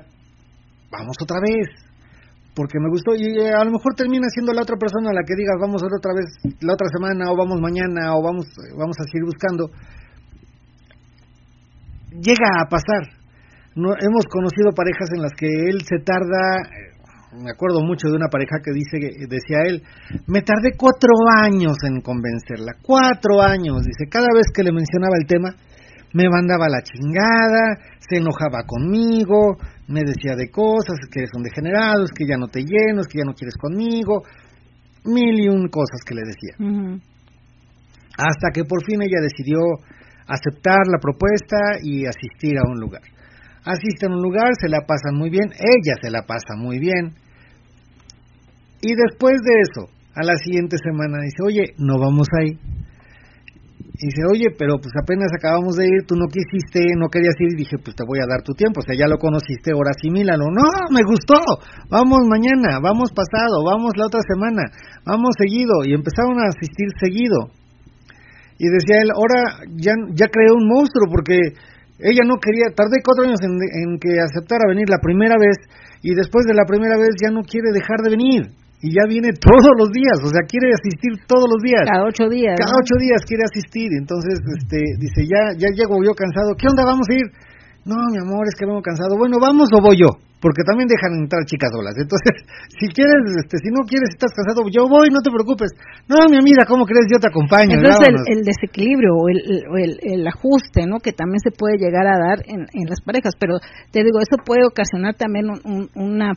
vamos otra vez. Porque me gustó y eh, a lo mejor termina siendo la otra persona la que diga vamos a otra vez la otra semana o vamos mañana o vamos vamos a seguir buscando. Llega a pasar. No, hemos conocido parejas en las que él se tarda, eh, me acuerdo mucho de una pareja que dice, que decía él, me tardé cuatro años en convencerla, cuatro años, dice, cada vez que le mencionaba el tema, me mandaba la chingada, se enojaba conmigo, me decía de cosas, que eres un degenerado, es que ya no te lleno, es que ya no quieres conmigo, mil y un cosas que le decía. Hasta que por fin ella decidió aceptar la propuesta y asistir a un lugar. Asiste a un lugar, se la pasan muy bien, ella se la pasa muy bien. Y después de eso, a la siguiente semana dice, oye, no vamos ahí. Dice, oye, pero pues apenas acabamos de ir, tú no quisiste, no querías ir, y dije, pues te voy a dar tu tiempo, o sea, ya lo conociste, ahora asimílalo. No, me gustó, vamos mañana, vamos pasado, vamos la otra semana, vamos seguido, y empezaron a asistir seguido. Y decía él, ahora ya, ya creé un monstruo, porque ella no quería, tardé cuatro años en que aceptara venir la primera vez, y después de la primera vez ya no quiere dejar de venir, y ya viene todos los días, o sea, quiere asistir todos los días. Cada ocho días. Cada ¿no? ocho días quiere asistir, entonces este dice, ya ya llego yo cansado, ¿qué onda, vamos a ir? No, mi amor, es que vengo cansado. Bueno, ¿vamos o voy yo? Porque también dejan entrar chicas solas. Entonces, [laughs] si quieres, este, si no quieres, estás cansado, yo voy, no te preocupes. No, mi amiga, ¿cómo crees? Yo te acompaño. Entonces el, desequilibrio o el, el- o el- el ajuste, ¿no? Que también se puede llegar a dar en, en las parejas, pero te digo, eso puede ocasionar también un, un- una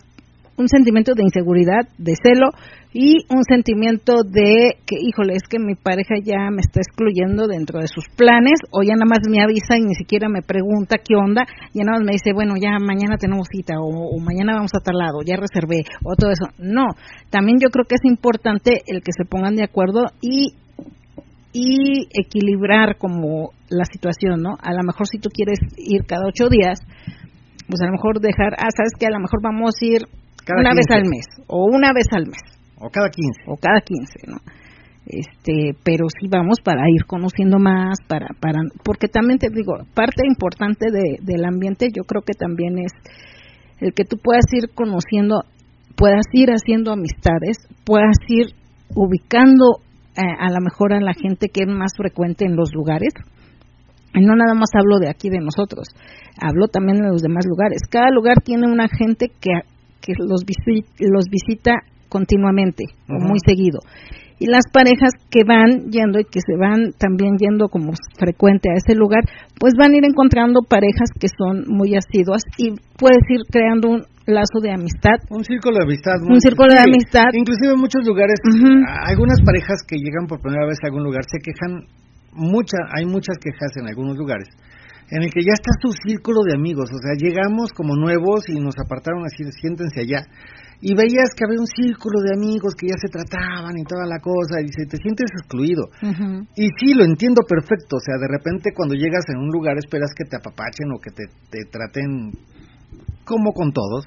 un sentimiento de inseguridad, de celo y un sentimiento de que, híjole, es que mi pareja ya me está excluyendo dentro de sus planes o ya nada más me avisa y ni siquiera me pregunta qué onda, ya nada más me dice, bueno, ya mañana tenemos cita o, mañana vamos a tal lado, ya reservé o todo eso. No, también yo creo que es importante el que se pongan de acuerdo y y equilibrar como la situación, ¿no? A lo mejor si tú quieres ir cada ocho días, pues a lo mejor dejar, ah, sabes que a lo mejor vamos a ir Cada una vez 15. al mes o una vez al mes O cada 15. o cada 15, ¿no? Este, pero sí vamos para ir conociendo más, para, para, porque también te digo, parte importante de, del ambiente, yo creo que también es el que tú puedas ir conociendo, puedas ir haciendo amistades, puedas ir ubicando eh, a lo mejor a la gente que es más frecuente en los lugares. Y no nada más hablo de aquí de nosotros, hablo también de los demás lugares. Cada lugar tiene una gente que, que los, visi- los visita continuamente o muy seguido. Y las parejas que van yendo y que se van también yendo como frecuente a ese lugar, pues van a ir encontrando parejas que son muy asiduas y puedes ir creando un lazo de amistad. Un círculo de amistad. Un círculo de amistad. Inclusive en muchos lugares, algunas parejas que llegan por primera vez a algún lugar se quejan, mucha, hay muchas quejas en algunos lugares, en el que ya está su círculo de amigos, o sea, llegamos como nuevos y nos apartaron así, siéntense allá. Y veías que había un círculo de amigos que ya se trataban y toda la cosa, y dice, te sientes excluido. Y sí, lo entiendo perfecto. O sea, de repente cuando llegas en un lugar esperas que te apapachen o que te, te traten como con todos.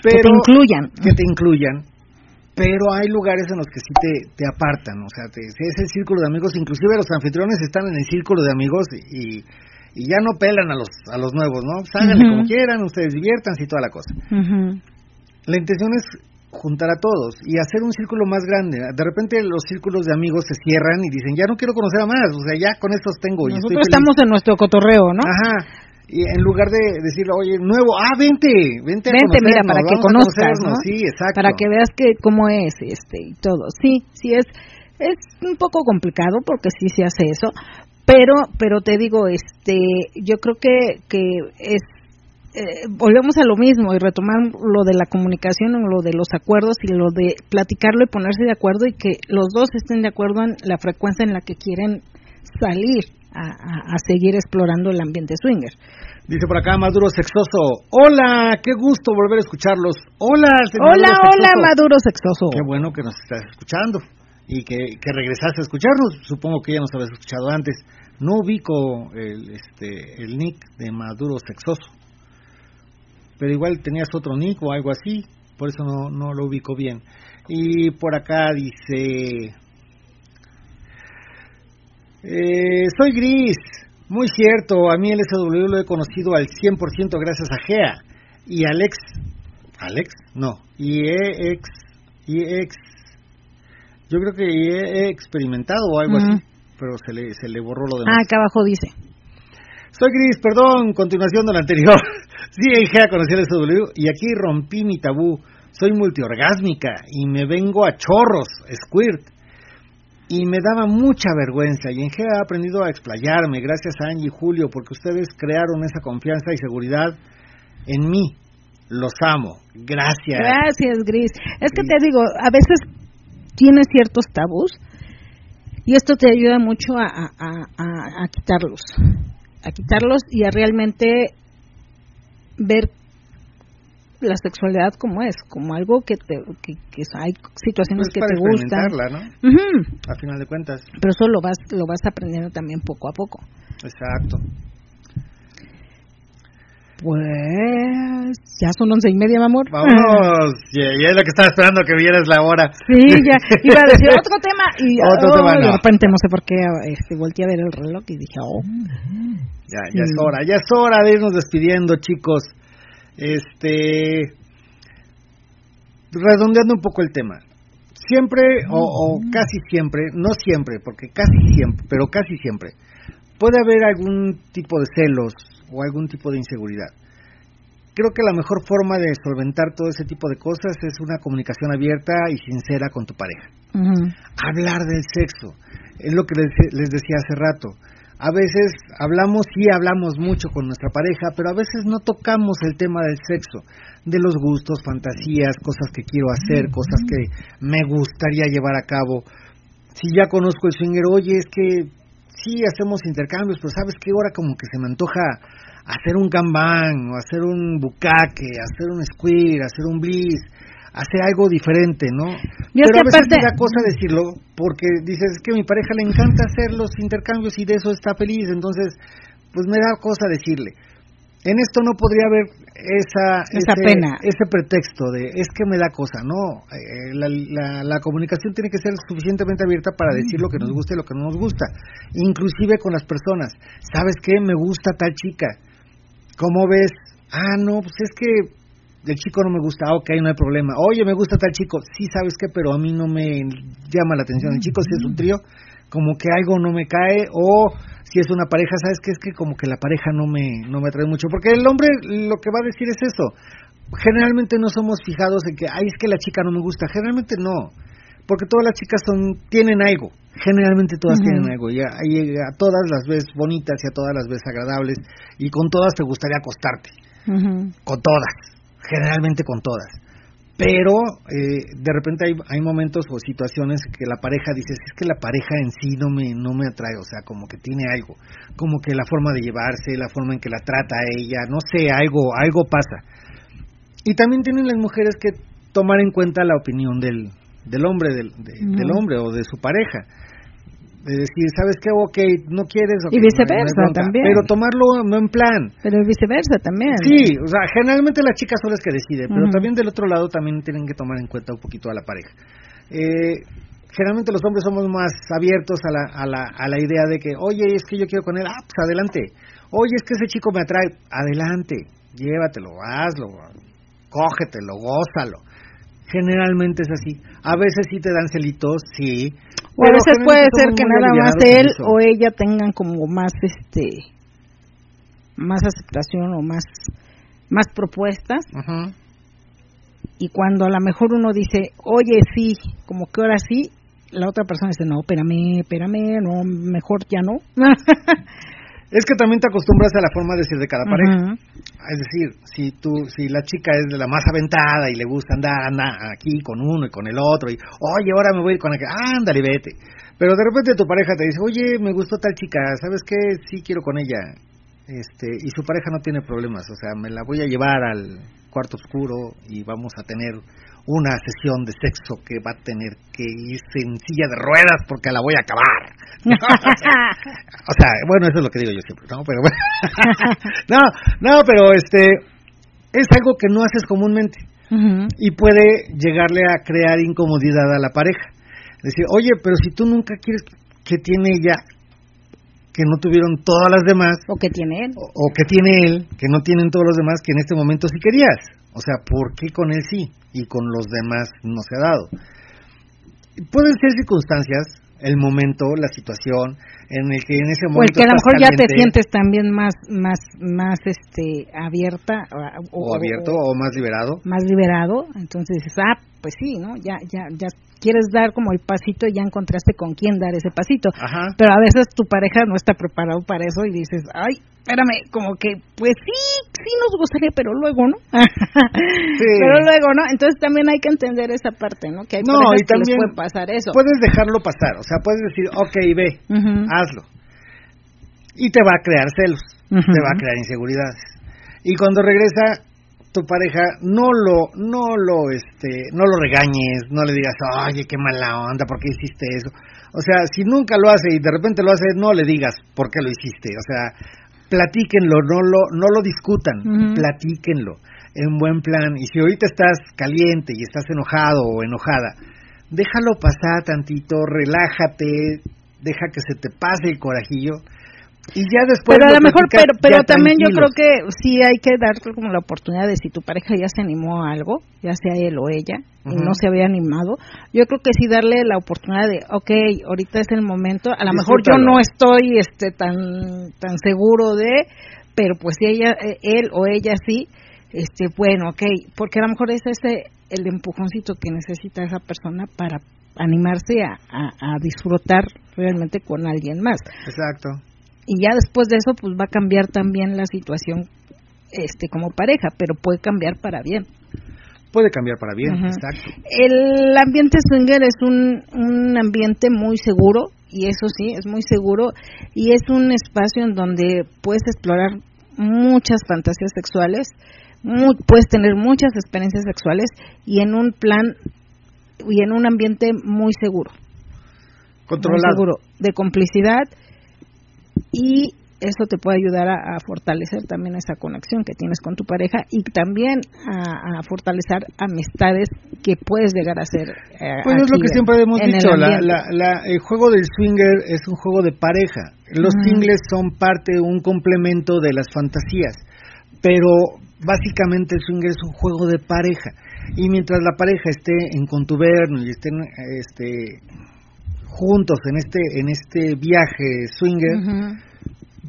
Pero, que te incluyan. Que te incluyan. Pero hay lugares en los que sí te, te apartan. O sea, te, ese círculo de amigos, inclusive los anfitriones están en el círculo de amigos y, y ya no pelan a los, a los nuevos, ¿no? Háganle como quieran, ustedes diviértanse y toda la cosa. La intención es juntar a todos y hacer un círculo más grande. De repente los círculos de amigos se cierran y dicen, ya no quiero conocer a más, o sea, ya con estos tengo y Nosotros feliz". estamos en nuestro cotorreo, ¿no? Ajá. Y en lugar de decirle, oye, nuevo, ah, vente, vente a Vente, mira, para que conozcas, conocernos". ¿no? Sí, exacto. Para que veas que cómo es este y todo. Sí, sí es es un poco complicado porque sí se hace eso, pero pero te digo, este, yo creo que que es eh, volvemos a lo mismo y retomar lo de la comunicación, lo de los acuerdos y lo de platicarlo y ponerse de acuerdo y que los dos estén de acuerdo en la frecuencia en la que quieren salir a, a- a seguir explorando el ambiente swinger. Dice por acá Maduro Sexoso, hola, qué gusto volver a escucharlos. Hola, señor Hola, Maduro hola, Sexoso. Maduro Sexoso. Qué bueno que nos estás escuchando y que, que regresaste a escucharnos. Supongo que ya nos habías escuchado antes. No ubico el, este, el nick de Maduro Sexoso, pero igual tenías otro nick o algo así, por eso no, no lo ubico bien. Y por acá dice, eh, soy gris, muy cierto, a mí el SW lo he conocido al 100% gracias a Gea y Alex, Alex, no, y ex, y ex, yo creo que he experimentado o algo así, pero se le, se le borró lo Ah, demás. acá abajo dice. Soy Gris, perdón, continuación de lo anterior. [laughs] sí, en Gea conocí el SW y aquí rompí mi tabú. Soy multiorgásmica y me vengo a chorros, squirt. Y me daba mucha vergüenza y en Gea he aprendido a explayarme gracias a Angie y Julio porque ustedes crearon esa confianza y seguridad en mí. Los amo. Gracias. Gracias, Gris. Es que te digo, a veces tienes ciertos tabús y esto te ayuda mucho a, a- a- quitarlos, a quitarlos y a realmente ver la sexualidad como es, como algo que te, que, que hay situaciones Pues que para te gustan, ¿no? A final de cuentas. pero eso lo vas, lo vas aprendiendo también poco a poco. Exacto. Pues ya son once y media, mi amor. Vámonos. Ya, ya es lo que estaba esperando que vieras la hora. Sí, ya iba a decir [laughs] otro tema y Otro oh, tema, de no. repente no sé por qué este, volteé a ver el reloj y dije, oh, Ya, ya es hora, ya es hora de irnos despidiendo, chicos. Este, redondeando un poco el tema. Siempre, o, o casi siempre, no siempre, porque casi siempre, pero casi siempre, puede haber algún tipo de celos o algún tipo de inseguridad. Creo que la mejor forma de solventar todo ese tipo de cosas es una comunicación abierta y sincera con tu pareja hablar del sexo. Es lo que les, les decía hace rato. A veces hablamos, sí hablamos mucho con nuestra pareja, pero a veces no tocamos el tema del sexo, de los gustos, fantasías, cosas que quiero hacer, cosas que me gustaría llevar a cabo. Si ya conozco el swinger, oye, es que sí hacemos intercambios, pero sabes que ahora como que se me antoja hacer un gambán, o hacer un bucaque, hacer un squid, hacer un bliss, hacer algo diferente, ¿no? Pero a veces aparte- me da cosa decirlo, porque dices es que a mi pareja le encanta hacer los intercambios y de eso está feliz, entonces, pues me da cosa decirle. En esto no podría haber esa, Esa ese, pena. ese pretexto de es que me da cosa, no. Eh, la, la, la comunicación tiene que ser suficientemente abierta para decir lo que nos gusta y lo que no nos gusta, inclusive con las personas. ¿Sabes qué? Me gusta tal chica. ¿Cómo ves? Ah, no, pues es que el chico no me gusta, ah, ok, no hay problema. Oye, me gusta tal chico, sí, sabes qué, pero a mí no me llama la atención. El chico si es un trío, como que algo no me cae, o si es una pareja, sabes qué, es que como que la pareja no me, no me atrae mucho. Porque el hombre lo que va a decir es eso. generalmente no somos fijados en que, ay, es que la chica no me gusta. Generalmente no, porque todas las chicas son tienen algo. Generalmente todas tienen algo. Y a, y a todas las ves bonitas y a todas las ves agradables. Y con todas te gustaría acostarte. Con todas. Generalmente con todas. Pero eh, de repente hay, hay momentos o situaciones que la pareja dice, es que la pareja en sí no me, no me atrae, o sea, como que tiene algo, como que la forma de llevarse, la forma en que la trata ella, no sé, algo, algo pasa. Y también tienen las mujeres que tomar en cuenta la opinión del, del hombre, del, de- del hombre o de su pareja. De decir, ¿sabes qué? Ok, no quieres. Y no viceversa también. Pero tomarlo no en plan. Pero viceversa también. Sí, o sea, generalmente las chicas son las que deciden, pero también del otro lado también tienen que tomar en cuenta un poquito a la pareja. Eh, generalmente los hombres somos más abiertos a la, a, la, a la idea de que, oye, es que yo quiero con él, ah, pues adelante. Oye, es que ese chico me atrae, adelante, llévatelo, hazlo, cógetelo, gózalo. Generalmente es así. A veces sí te dan celitos, sí. O a veces puede ser que nada más él o ella tengan como más este más aceptación o más más propuestas Ujú. y cuando a lo mejor uno dice, "Oye, sí", como que ahora sí, la otra persona dice, "No, espérame, espérame, no, mejor ya no." [laughs] Es que también te acostumbras a la forma de ser de cada pareja. Es decir, si tú, si la chica es de la más aventada y le gusta andar, anda aquí con uno y con el otro y, oye, ahora me voy a ir con aquel, ándale, vete. Pero de repente tu pareja te dice, oye, me gustó tal chica, ¿sabes qué? Sí quiero con ella. Este, y su pareja no tiene problemas, o sea, me la voy a llevar al cuarto oscuro y vamos a tener una sesión de sexo que va a tener que irse en silla de ruedas porque la voy a acabar. [laughs] O sea, bueno, eso es lo que digo yo siempre, ¿no? Pero bueno. [laughs] no, no, pero este es algo que no haces comúnmente y puede llegarle a crear incomodidad a la pareja. Decir, oye, pero si tú nunca quieres que tiene ella que no tuvieron todas las demás o que tiene él. o, o que tiene él que no tienen todos los demás que en este momento sí querías. O sea, ¿por qué con él sí y con los demás no se ha dado? Pueden ser circunstancias, el momento, la situación en el que en ese O el momento que a lo mejor ya te sientes también más más más este abierta o, o abierto o más liberado. más liberado, entonces dices, ah, pues sí, ¿no? Ya, ya, ya quieres dar como el pasito y ya encontraste con quién dar ese pasito. Ajá. Pero a veces tu pareja no está preparado para eso y dices, ay, espérame, como que, pues sí, sí nos gustaría, pero luego, ¿no? [laughs] Pero luego, ¿no? Entonces también hay que entender esa parte, ¿no? Que hay No, y que les también puede pasar eso. Puedes dejarlo pasar, o sea, puedes decir, ok, ve, Ujú. Hazlo. Y te va a crear celos, te va a crear inseguridades. Y cuando regresa tu pareja, no lo, no lo, este, no lo regañes, no le digas, oye, qué mala onda, ¿por qué hiciste eso? O sea, si nunca lo hace y de repente lo hace, no le digas por qué lo hiciste. O sea, platíquenlo, no lo, no lo discutan, Ujú. platíquenlo en buen plan. Y si ahorita estás caliente y estás enojado o enojada, déjalo pasar tantito, relájate, deja que se te pase el corajillo y ya después pero a lo mejor, pero, pero también yo creo que sí hay que dar como la oportunidad de si tu pareja ya se animó a algo, ya sea él o ella, y no se había animado, yo creo que sí darle la oportunidad de, ok, ahorita es el momento, a lo mejor yo no estoy este tan tan seguro de, pero pues si ella, eh, él o ella sí, este, bueno, ok, porque a lo mejor es ese el empujoncito que necesita esa persona para animarse a, a, a disfrutar realmente con alguien más Exacto. y ya después de eso pues va a cambiar también la situación este como pareja pero puede cambiar para bien Puede cambiar para bien, exacto. el ambiente swinger es un, un ambiente muy seguro y eso sí es muy seguro y es un espacio en donde puedes explorar muchas fantasías sexuales mu- puedes tener muchas experiencias sexuales y en un plan y en un ambiente muy seguro muy Controlado. seguro de complicidad y eso te puede ayudar a, a fortalecer también esa conexión que tienes con tu pareja y también a, a fortalecer amistades que puedes llegar a hacer. eh, Pues es lo que siempre hemos el dicho, la, ambiente. la- la- el juego del swinger es un juego de pareja. Los Ujú. singles son parte, un complemento de las fantasías, pero básicamente el swinger es un juego de pareja. Y mientras la pareja esté en contubernio y estén este, juntos en este, en este viaje swinger,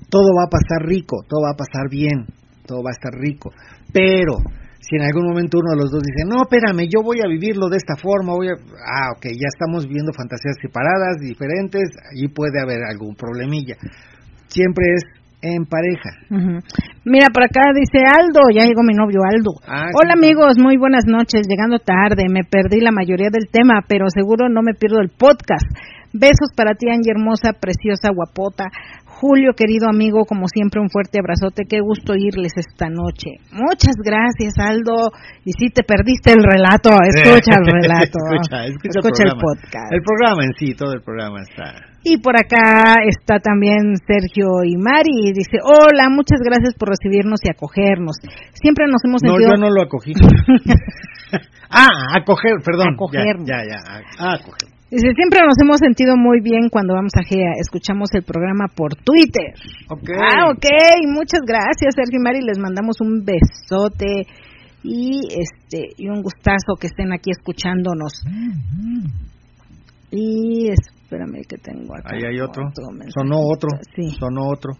todo va a pasar rico, todo va a pasar bien, todo va a estar rico. Pero Si en algún momento uno de los dos dice, no, espérame, yo voy a vivirlo de esta forma, voy a... Ah, ok, ya estamos viviendo fantasías separadas, diferentes, allí puede haber algún problemilla. Siempre es en pareja. Mira, por acá dice Aldo, ya llegó mi novio Aldo. Ah, Hola sí. amigos, muy buenas noches, llegando tarde, me perdí la mayoría del tema, pero seguro no me pierdo el podcast. Besos para ti, Angie hermosa, preciosa, guapota. Julio, querido amigo, como siempre, un fuerte abrazote. Qué gusto irles esta noche. Muchas gracias, Aldo. Y si te perdiste el relato, escucha el [laughs] relato. escucha, escucha, Escucha el, podcast. El programa en sí, todo el programa está. Y por acá está también Sergio y Mari. y Dice, hola, muchas gracias por recibirnos y acogernos. Siempre nos hemos No, sentido... yo no lo acogí. [laughs] ah, acoger, perdón. Acogernos. Ya, ya, ya. Ah, acoger. Dice, siempre nos hemos sentido muy bien cuando vamos a GEA. Escuchamos el programa por Twitter. Ok. Ah, ok. Muchas gracias, Sergio y Mari. Les mandamos un besote y este y un gustazo que estén aquí escuchándonos. Y espérame que tengo acá. Ahí hay otro. mensaje. Sonó otro. Sí. Sonó otro.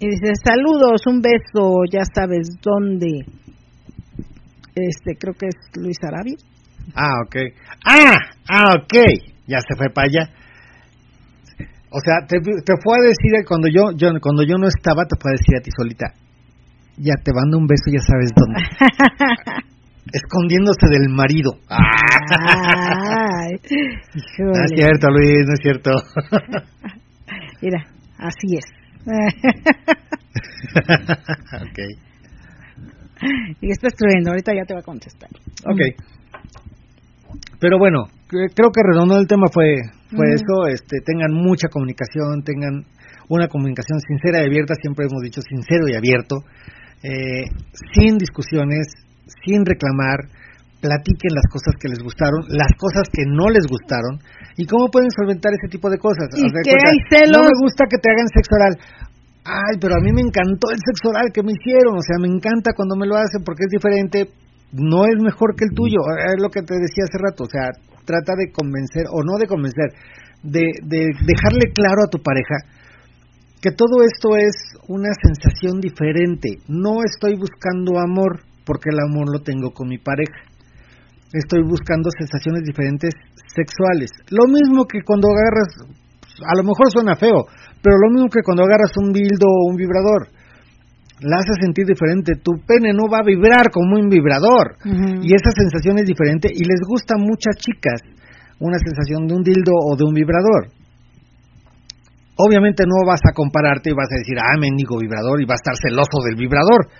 Y dice, saludos, un beso, ya sabes dónde. Este, creo que es Luis Arabia. Ah, ok. Ah, ah, ok. Ya se fue para allá. O sea, te, te fue a decir cuando yo, yo cuando yo no estaba, te fue a decir a ti solita. Ya te mando un beso, ya sabes dónde. [laughs] Escondiéndose del marido. Ay, [laughs] no es cierto, Luis, no es cierto. [laughs] Mira, así es. [laughs] ok. y está escribiendo, ahorita ya te va a contestar. Ok. Pero bueno, cre- creo que redondo el tema fue fue eso, este tengan mucha comunicación, tengan una comunicación sincera y abierta, siempre hemos dicho sincero y abierto, eh, sin discusiones, sin reclamar, platiquen las cosas que les gustaron, las cosas que no les gustaron y cómo pueden solventar ese tipo de cosas. Y que cuenta, hay celos. No me gusta que te hagan sexo oral. Ay, pero a mí me encantó el sexo oral que me hicieron, o sea, me encanta cuando me lo hacen porque es diferente, no es mejor que el tuyo, es lo que te decía hace rato, o sea, trata de convencer, o no de convencer, de, de dejarle claro a tu pareja que todo esto es una sensación diferente, no estoy buscando amor porque el amor lo tengo con mi pareja, estoy buscando sensaciones diferentes sexuales, lo mismo que cuando agarras, a lo mejor suena feo, pero lo mismo que cuando agarras un dildo o un vibrador, la hace sentir diferente. Tu pene no va a vibrar como un vibrador. Y esa sensación es diferente y les gusta a muchas chicas una sensación de un dildo o de un vibrador. Obviamente no vas a compararte y vas a decir, ah, mendigo vibrador, y va a estar celoso del vibrador.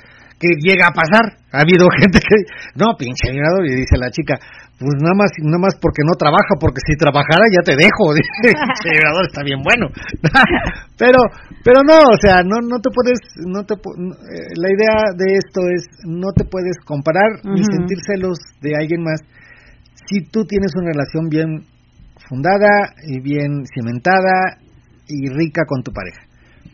Que llega a pasar. Ha habido [laughs] gente que, no, pinche vibrador, y dice la chica, pues nada más, nada más porque no trabaja, porque si trabajara ya te dejo. [laughs] Dice, "Pinche vibrador está bien bueno. [laughs] pero, pero no, o sea, no, no te puedes, no te, eh, la idea de esto es, no te puedes comparar ni Ujú. sentir celos de alguien más si tú tienes una relación bien fundada y bien cimentada y rica con tu pareja.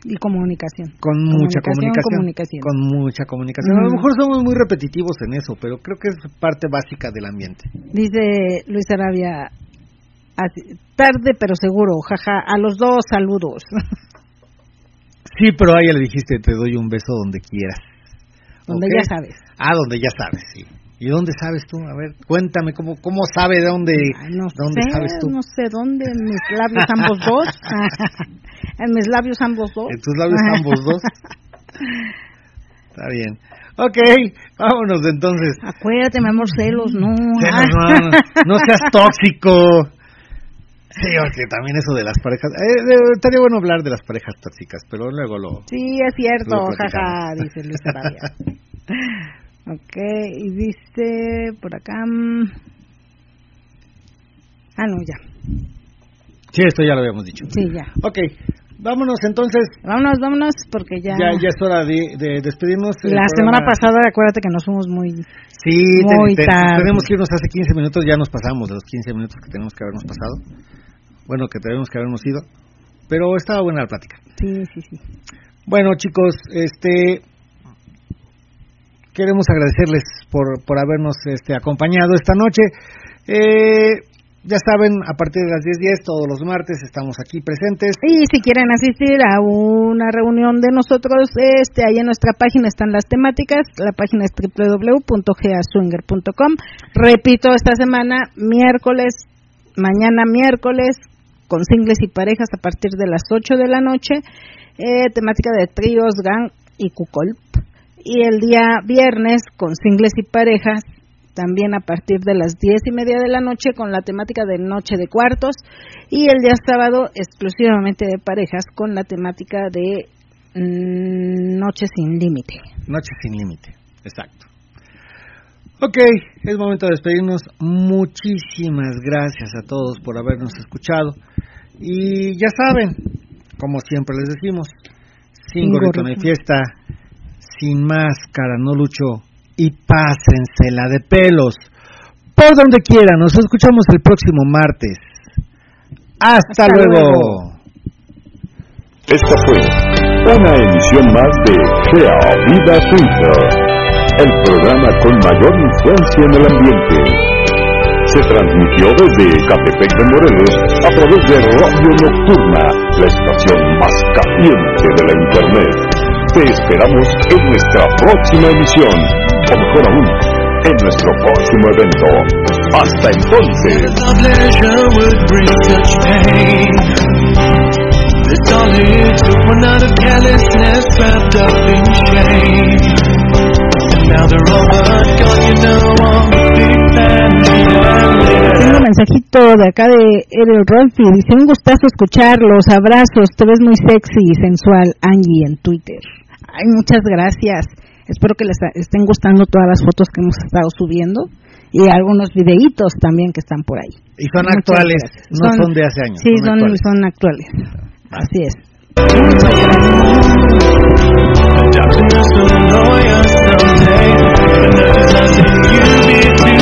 Y comunicación. Con mucha comunicación. Comunicación. Con mucha comunicación. A lo Ujú. mejor somos muy repetitivos en eso, pero creo que es parte básica del ambiente. Dice Luis Arabia, tarde pero seguro, jaja, a los dos saludos. [laughs] Sí, pero a ella le dijiste, te doy un beso donde quieras. Donde ¿Ok? ya sabes. Ah, donde ya sabes, sí. ¿Y dónde sabes tú? A ver, cuéntame, ¿cómo, cómo sabe de dónde, Ay, no dónde sé, sabes tú? no sé dónde, en mis labios ambos dos. [laughs] en mis labios ambos dos. En tus labios ambos dos. [laughs] Está bien. Ok, vámonos entonces. Acuérdate, mi amor, celos, no. Celos, no, no, seas tóxico. Sí, porque también eso de las parejas. Eh, eh, estaría bueno hablar de las parejas tóxicas, pero luego lo. Sí, es cierto, jaja, dice Luis Arabia. [laughs] ok, y dice por acá. mm, Ah, no, ya. Sí, esto ya lo habíamos dicho. Sí, ya. Ok, vámonos entonces. Vámonos, vámonos, porque ya. Ya, ya es hora de, de despedirnos. La semana pasada, acuérdate que nos fuimos muy. Sí, Muy tarde. tenemos que irnos hace 15 minutos, ya nos pasamos de los 15 minutos que tenemos que habernos pasado. Bueno, que tenemos que habernos ido. Pero estaba buena la plática. Sí, sí, sí. Bueno, chicos, este queremos agradecerles por, por habernos este, acompañado esta noche. Eh, ya saben, a partir de las 10:10 todos los martes estamos aquí presentes. Y si quieren asistir a una reunión de nosotros, este ahí en nuestra página están las temáticas. La página es www.gaswinger.com. Repito, esta semana, miércoles, mañana miércoles, con singles y parejas a partir de las 8 de la noche. Eh, temática de tríos, gang y cucolp. Y el día viernes con singles y parejas también a partir de las diez y media de la noche con la temática de Noche de Cuartos y el día sábado exclusivamente de parejas con la temática de mm, Noche sin Límite. Noche sin Límite, exacto. Ok, es momento de despedirnos. Muchísimas gracias a todos por habernos escuchado. Y ya saben, como siempre les decimos, sin gorrito no hay fiesta, sin máscara no lucho y pásensela de pelos. Por donde quiera, nos escuchamos el próximo martes. Hasta, luego. Esta fue una emisión más de Sea Vida Twitter, el programa con mayor influencia en el ambiente. Se transmitió desde Catepec de Morelos a través de Radio Nocturna, la estación más caliente de la Internet. Te esperamos en nuestra próxima emisión o mejor aún, en nuestro próximo evento. Hasta entonces. Tengo un mensajito de acá de Ariel Rolfi. Dice: Un gustazo escucharlos. Abrazos. Te ves muy sexy y sensual, Angie, en Twitter. Ay, muchas gracias. Espero que les estén gustando todas las fotos que hemos estado subiendo y algunos videitos también que están por ahí. Y son actuales, no son, de hace años. Sí, son, actuales. Son actuales. Así es. Muchas gracias.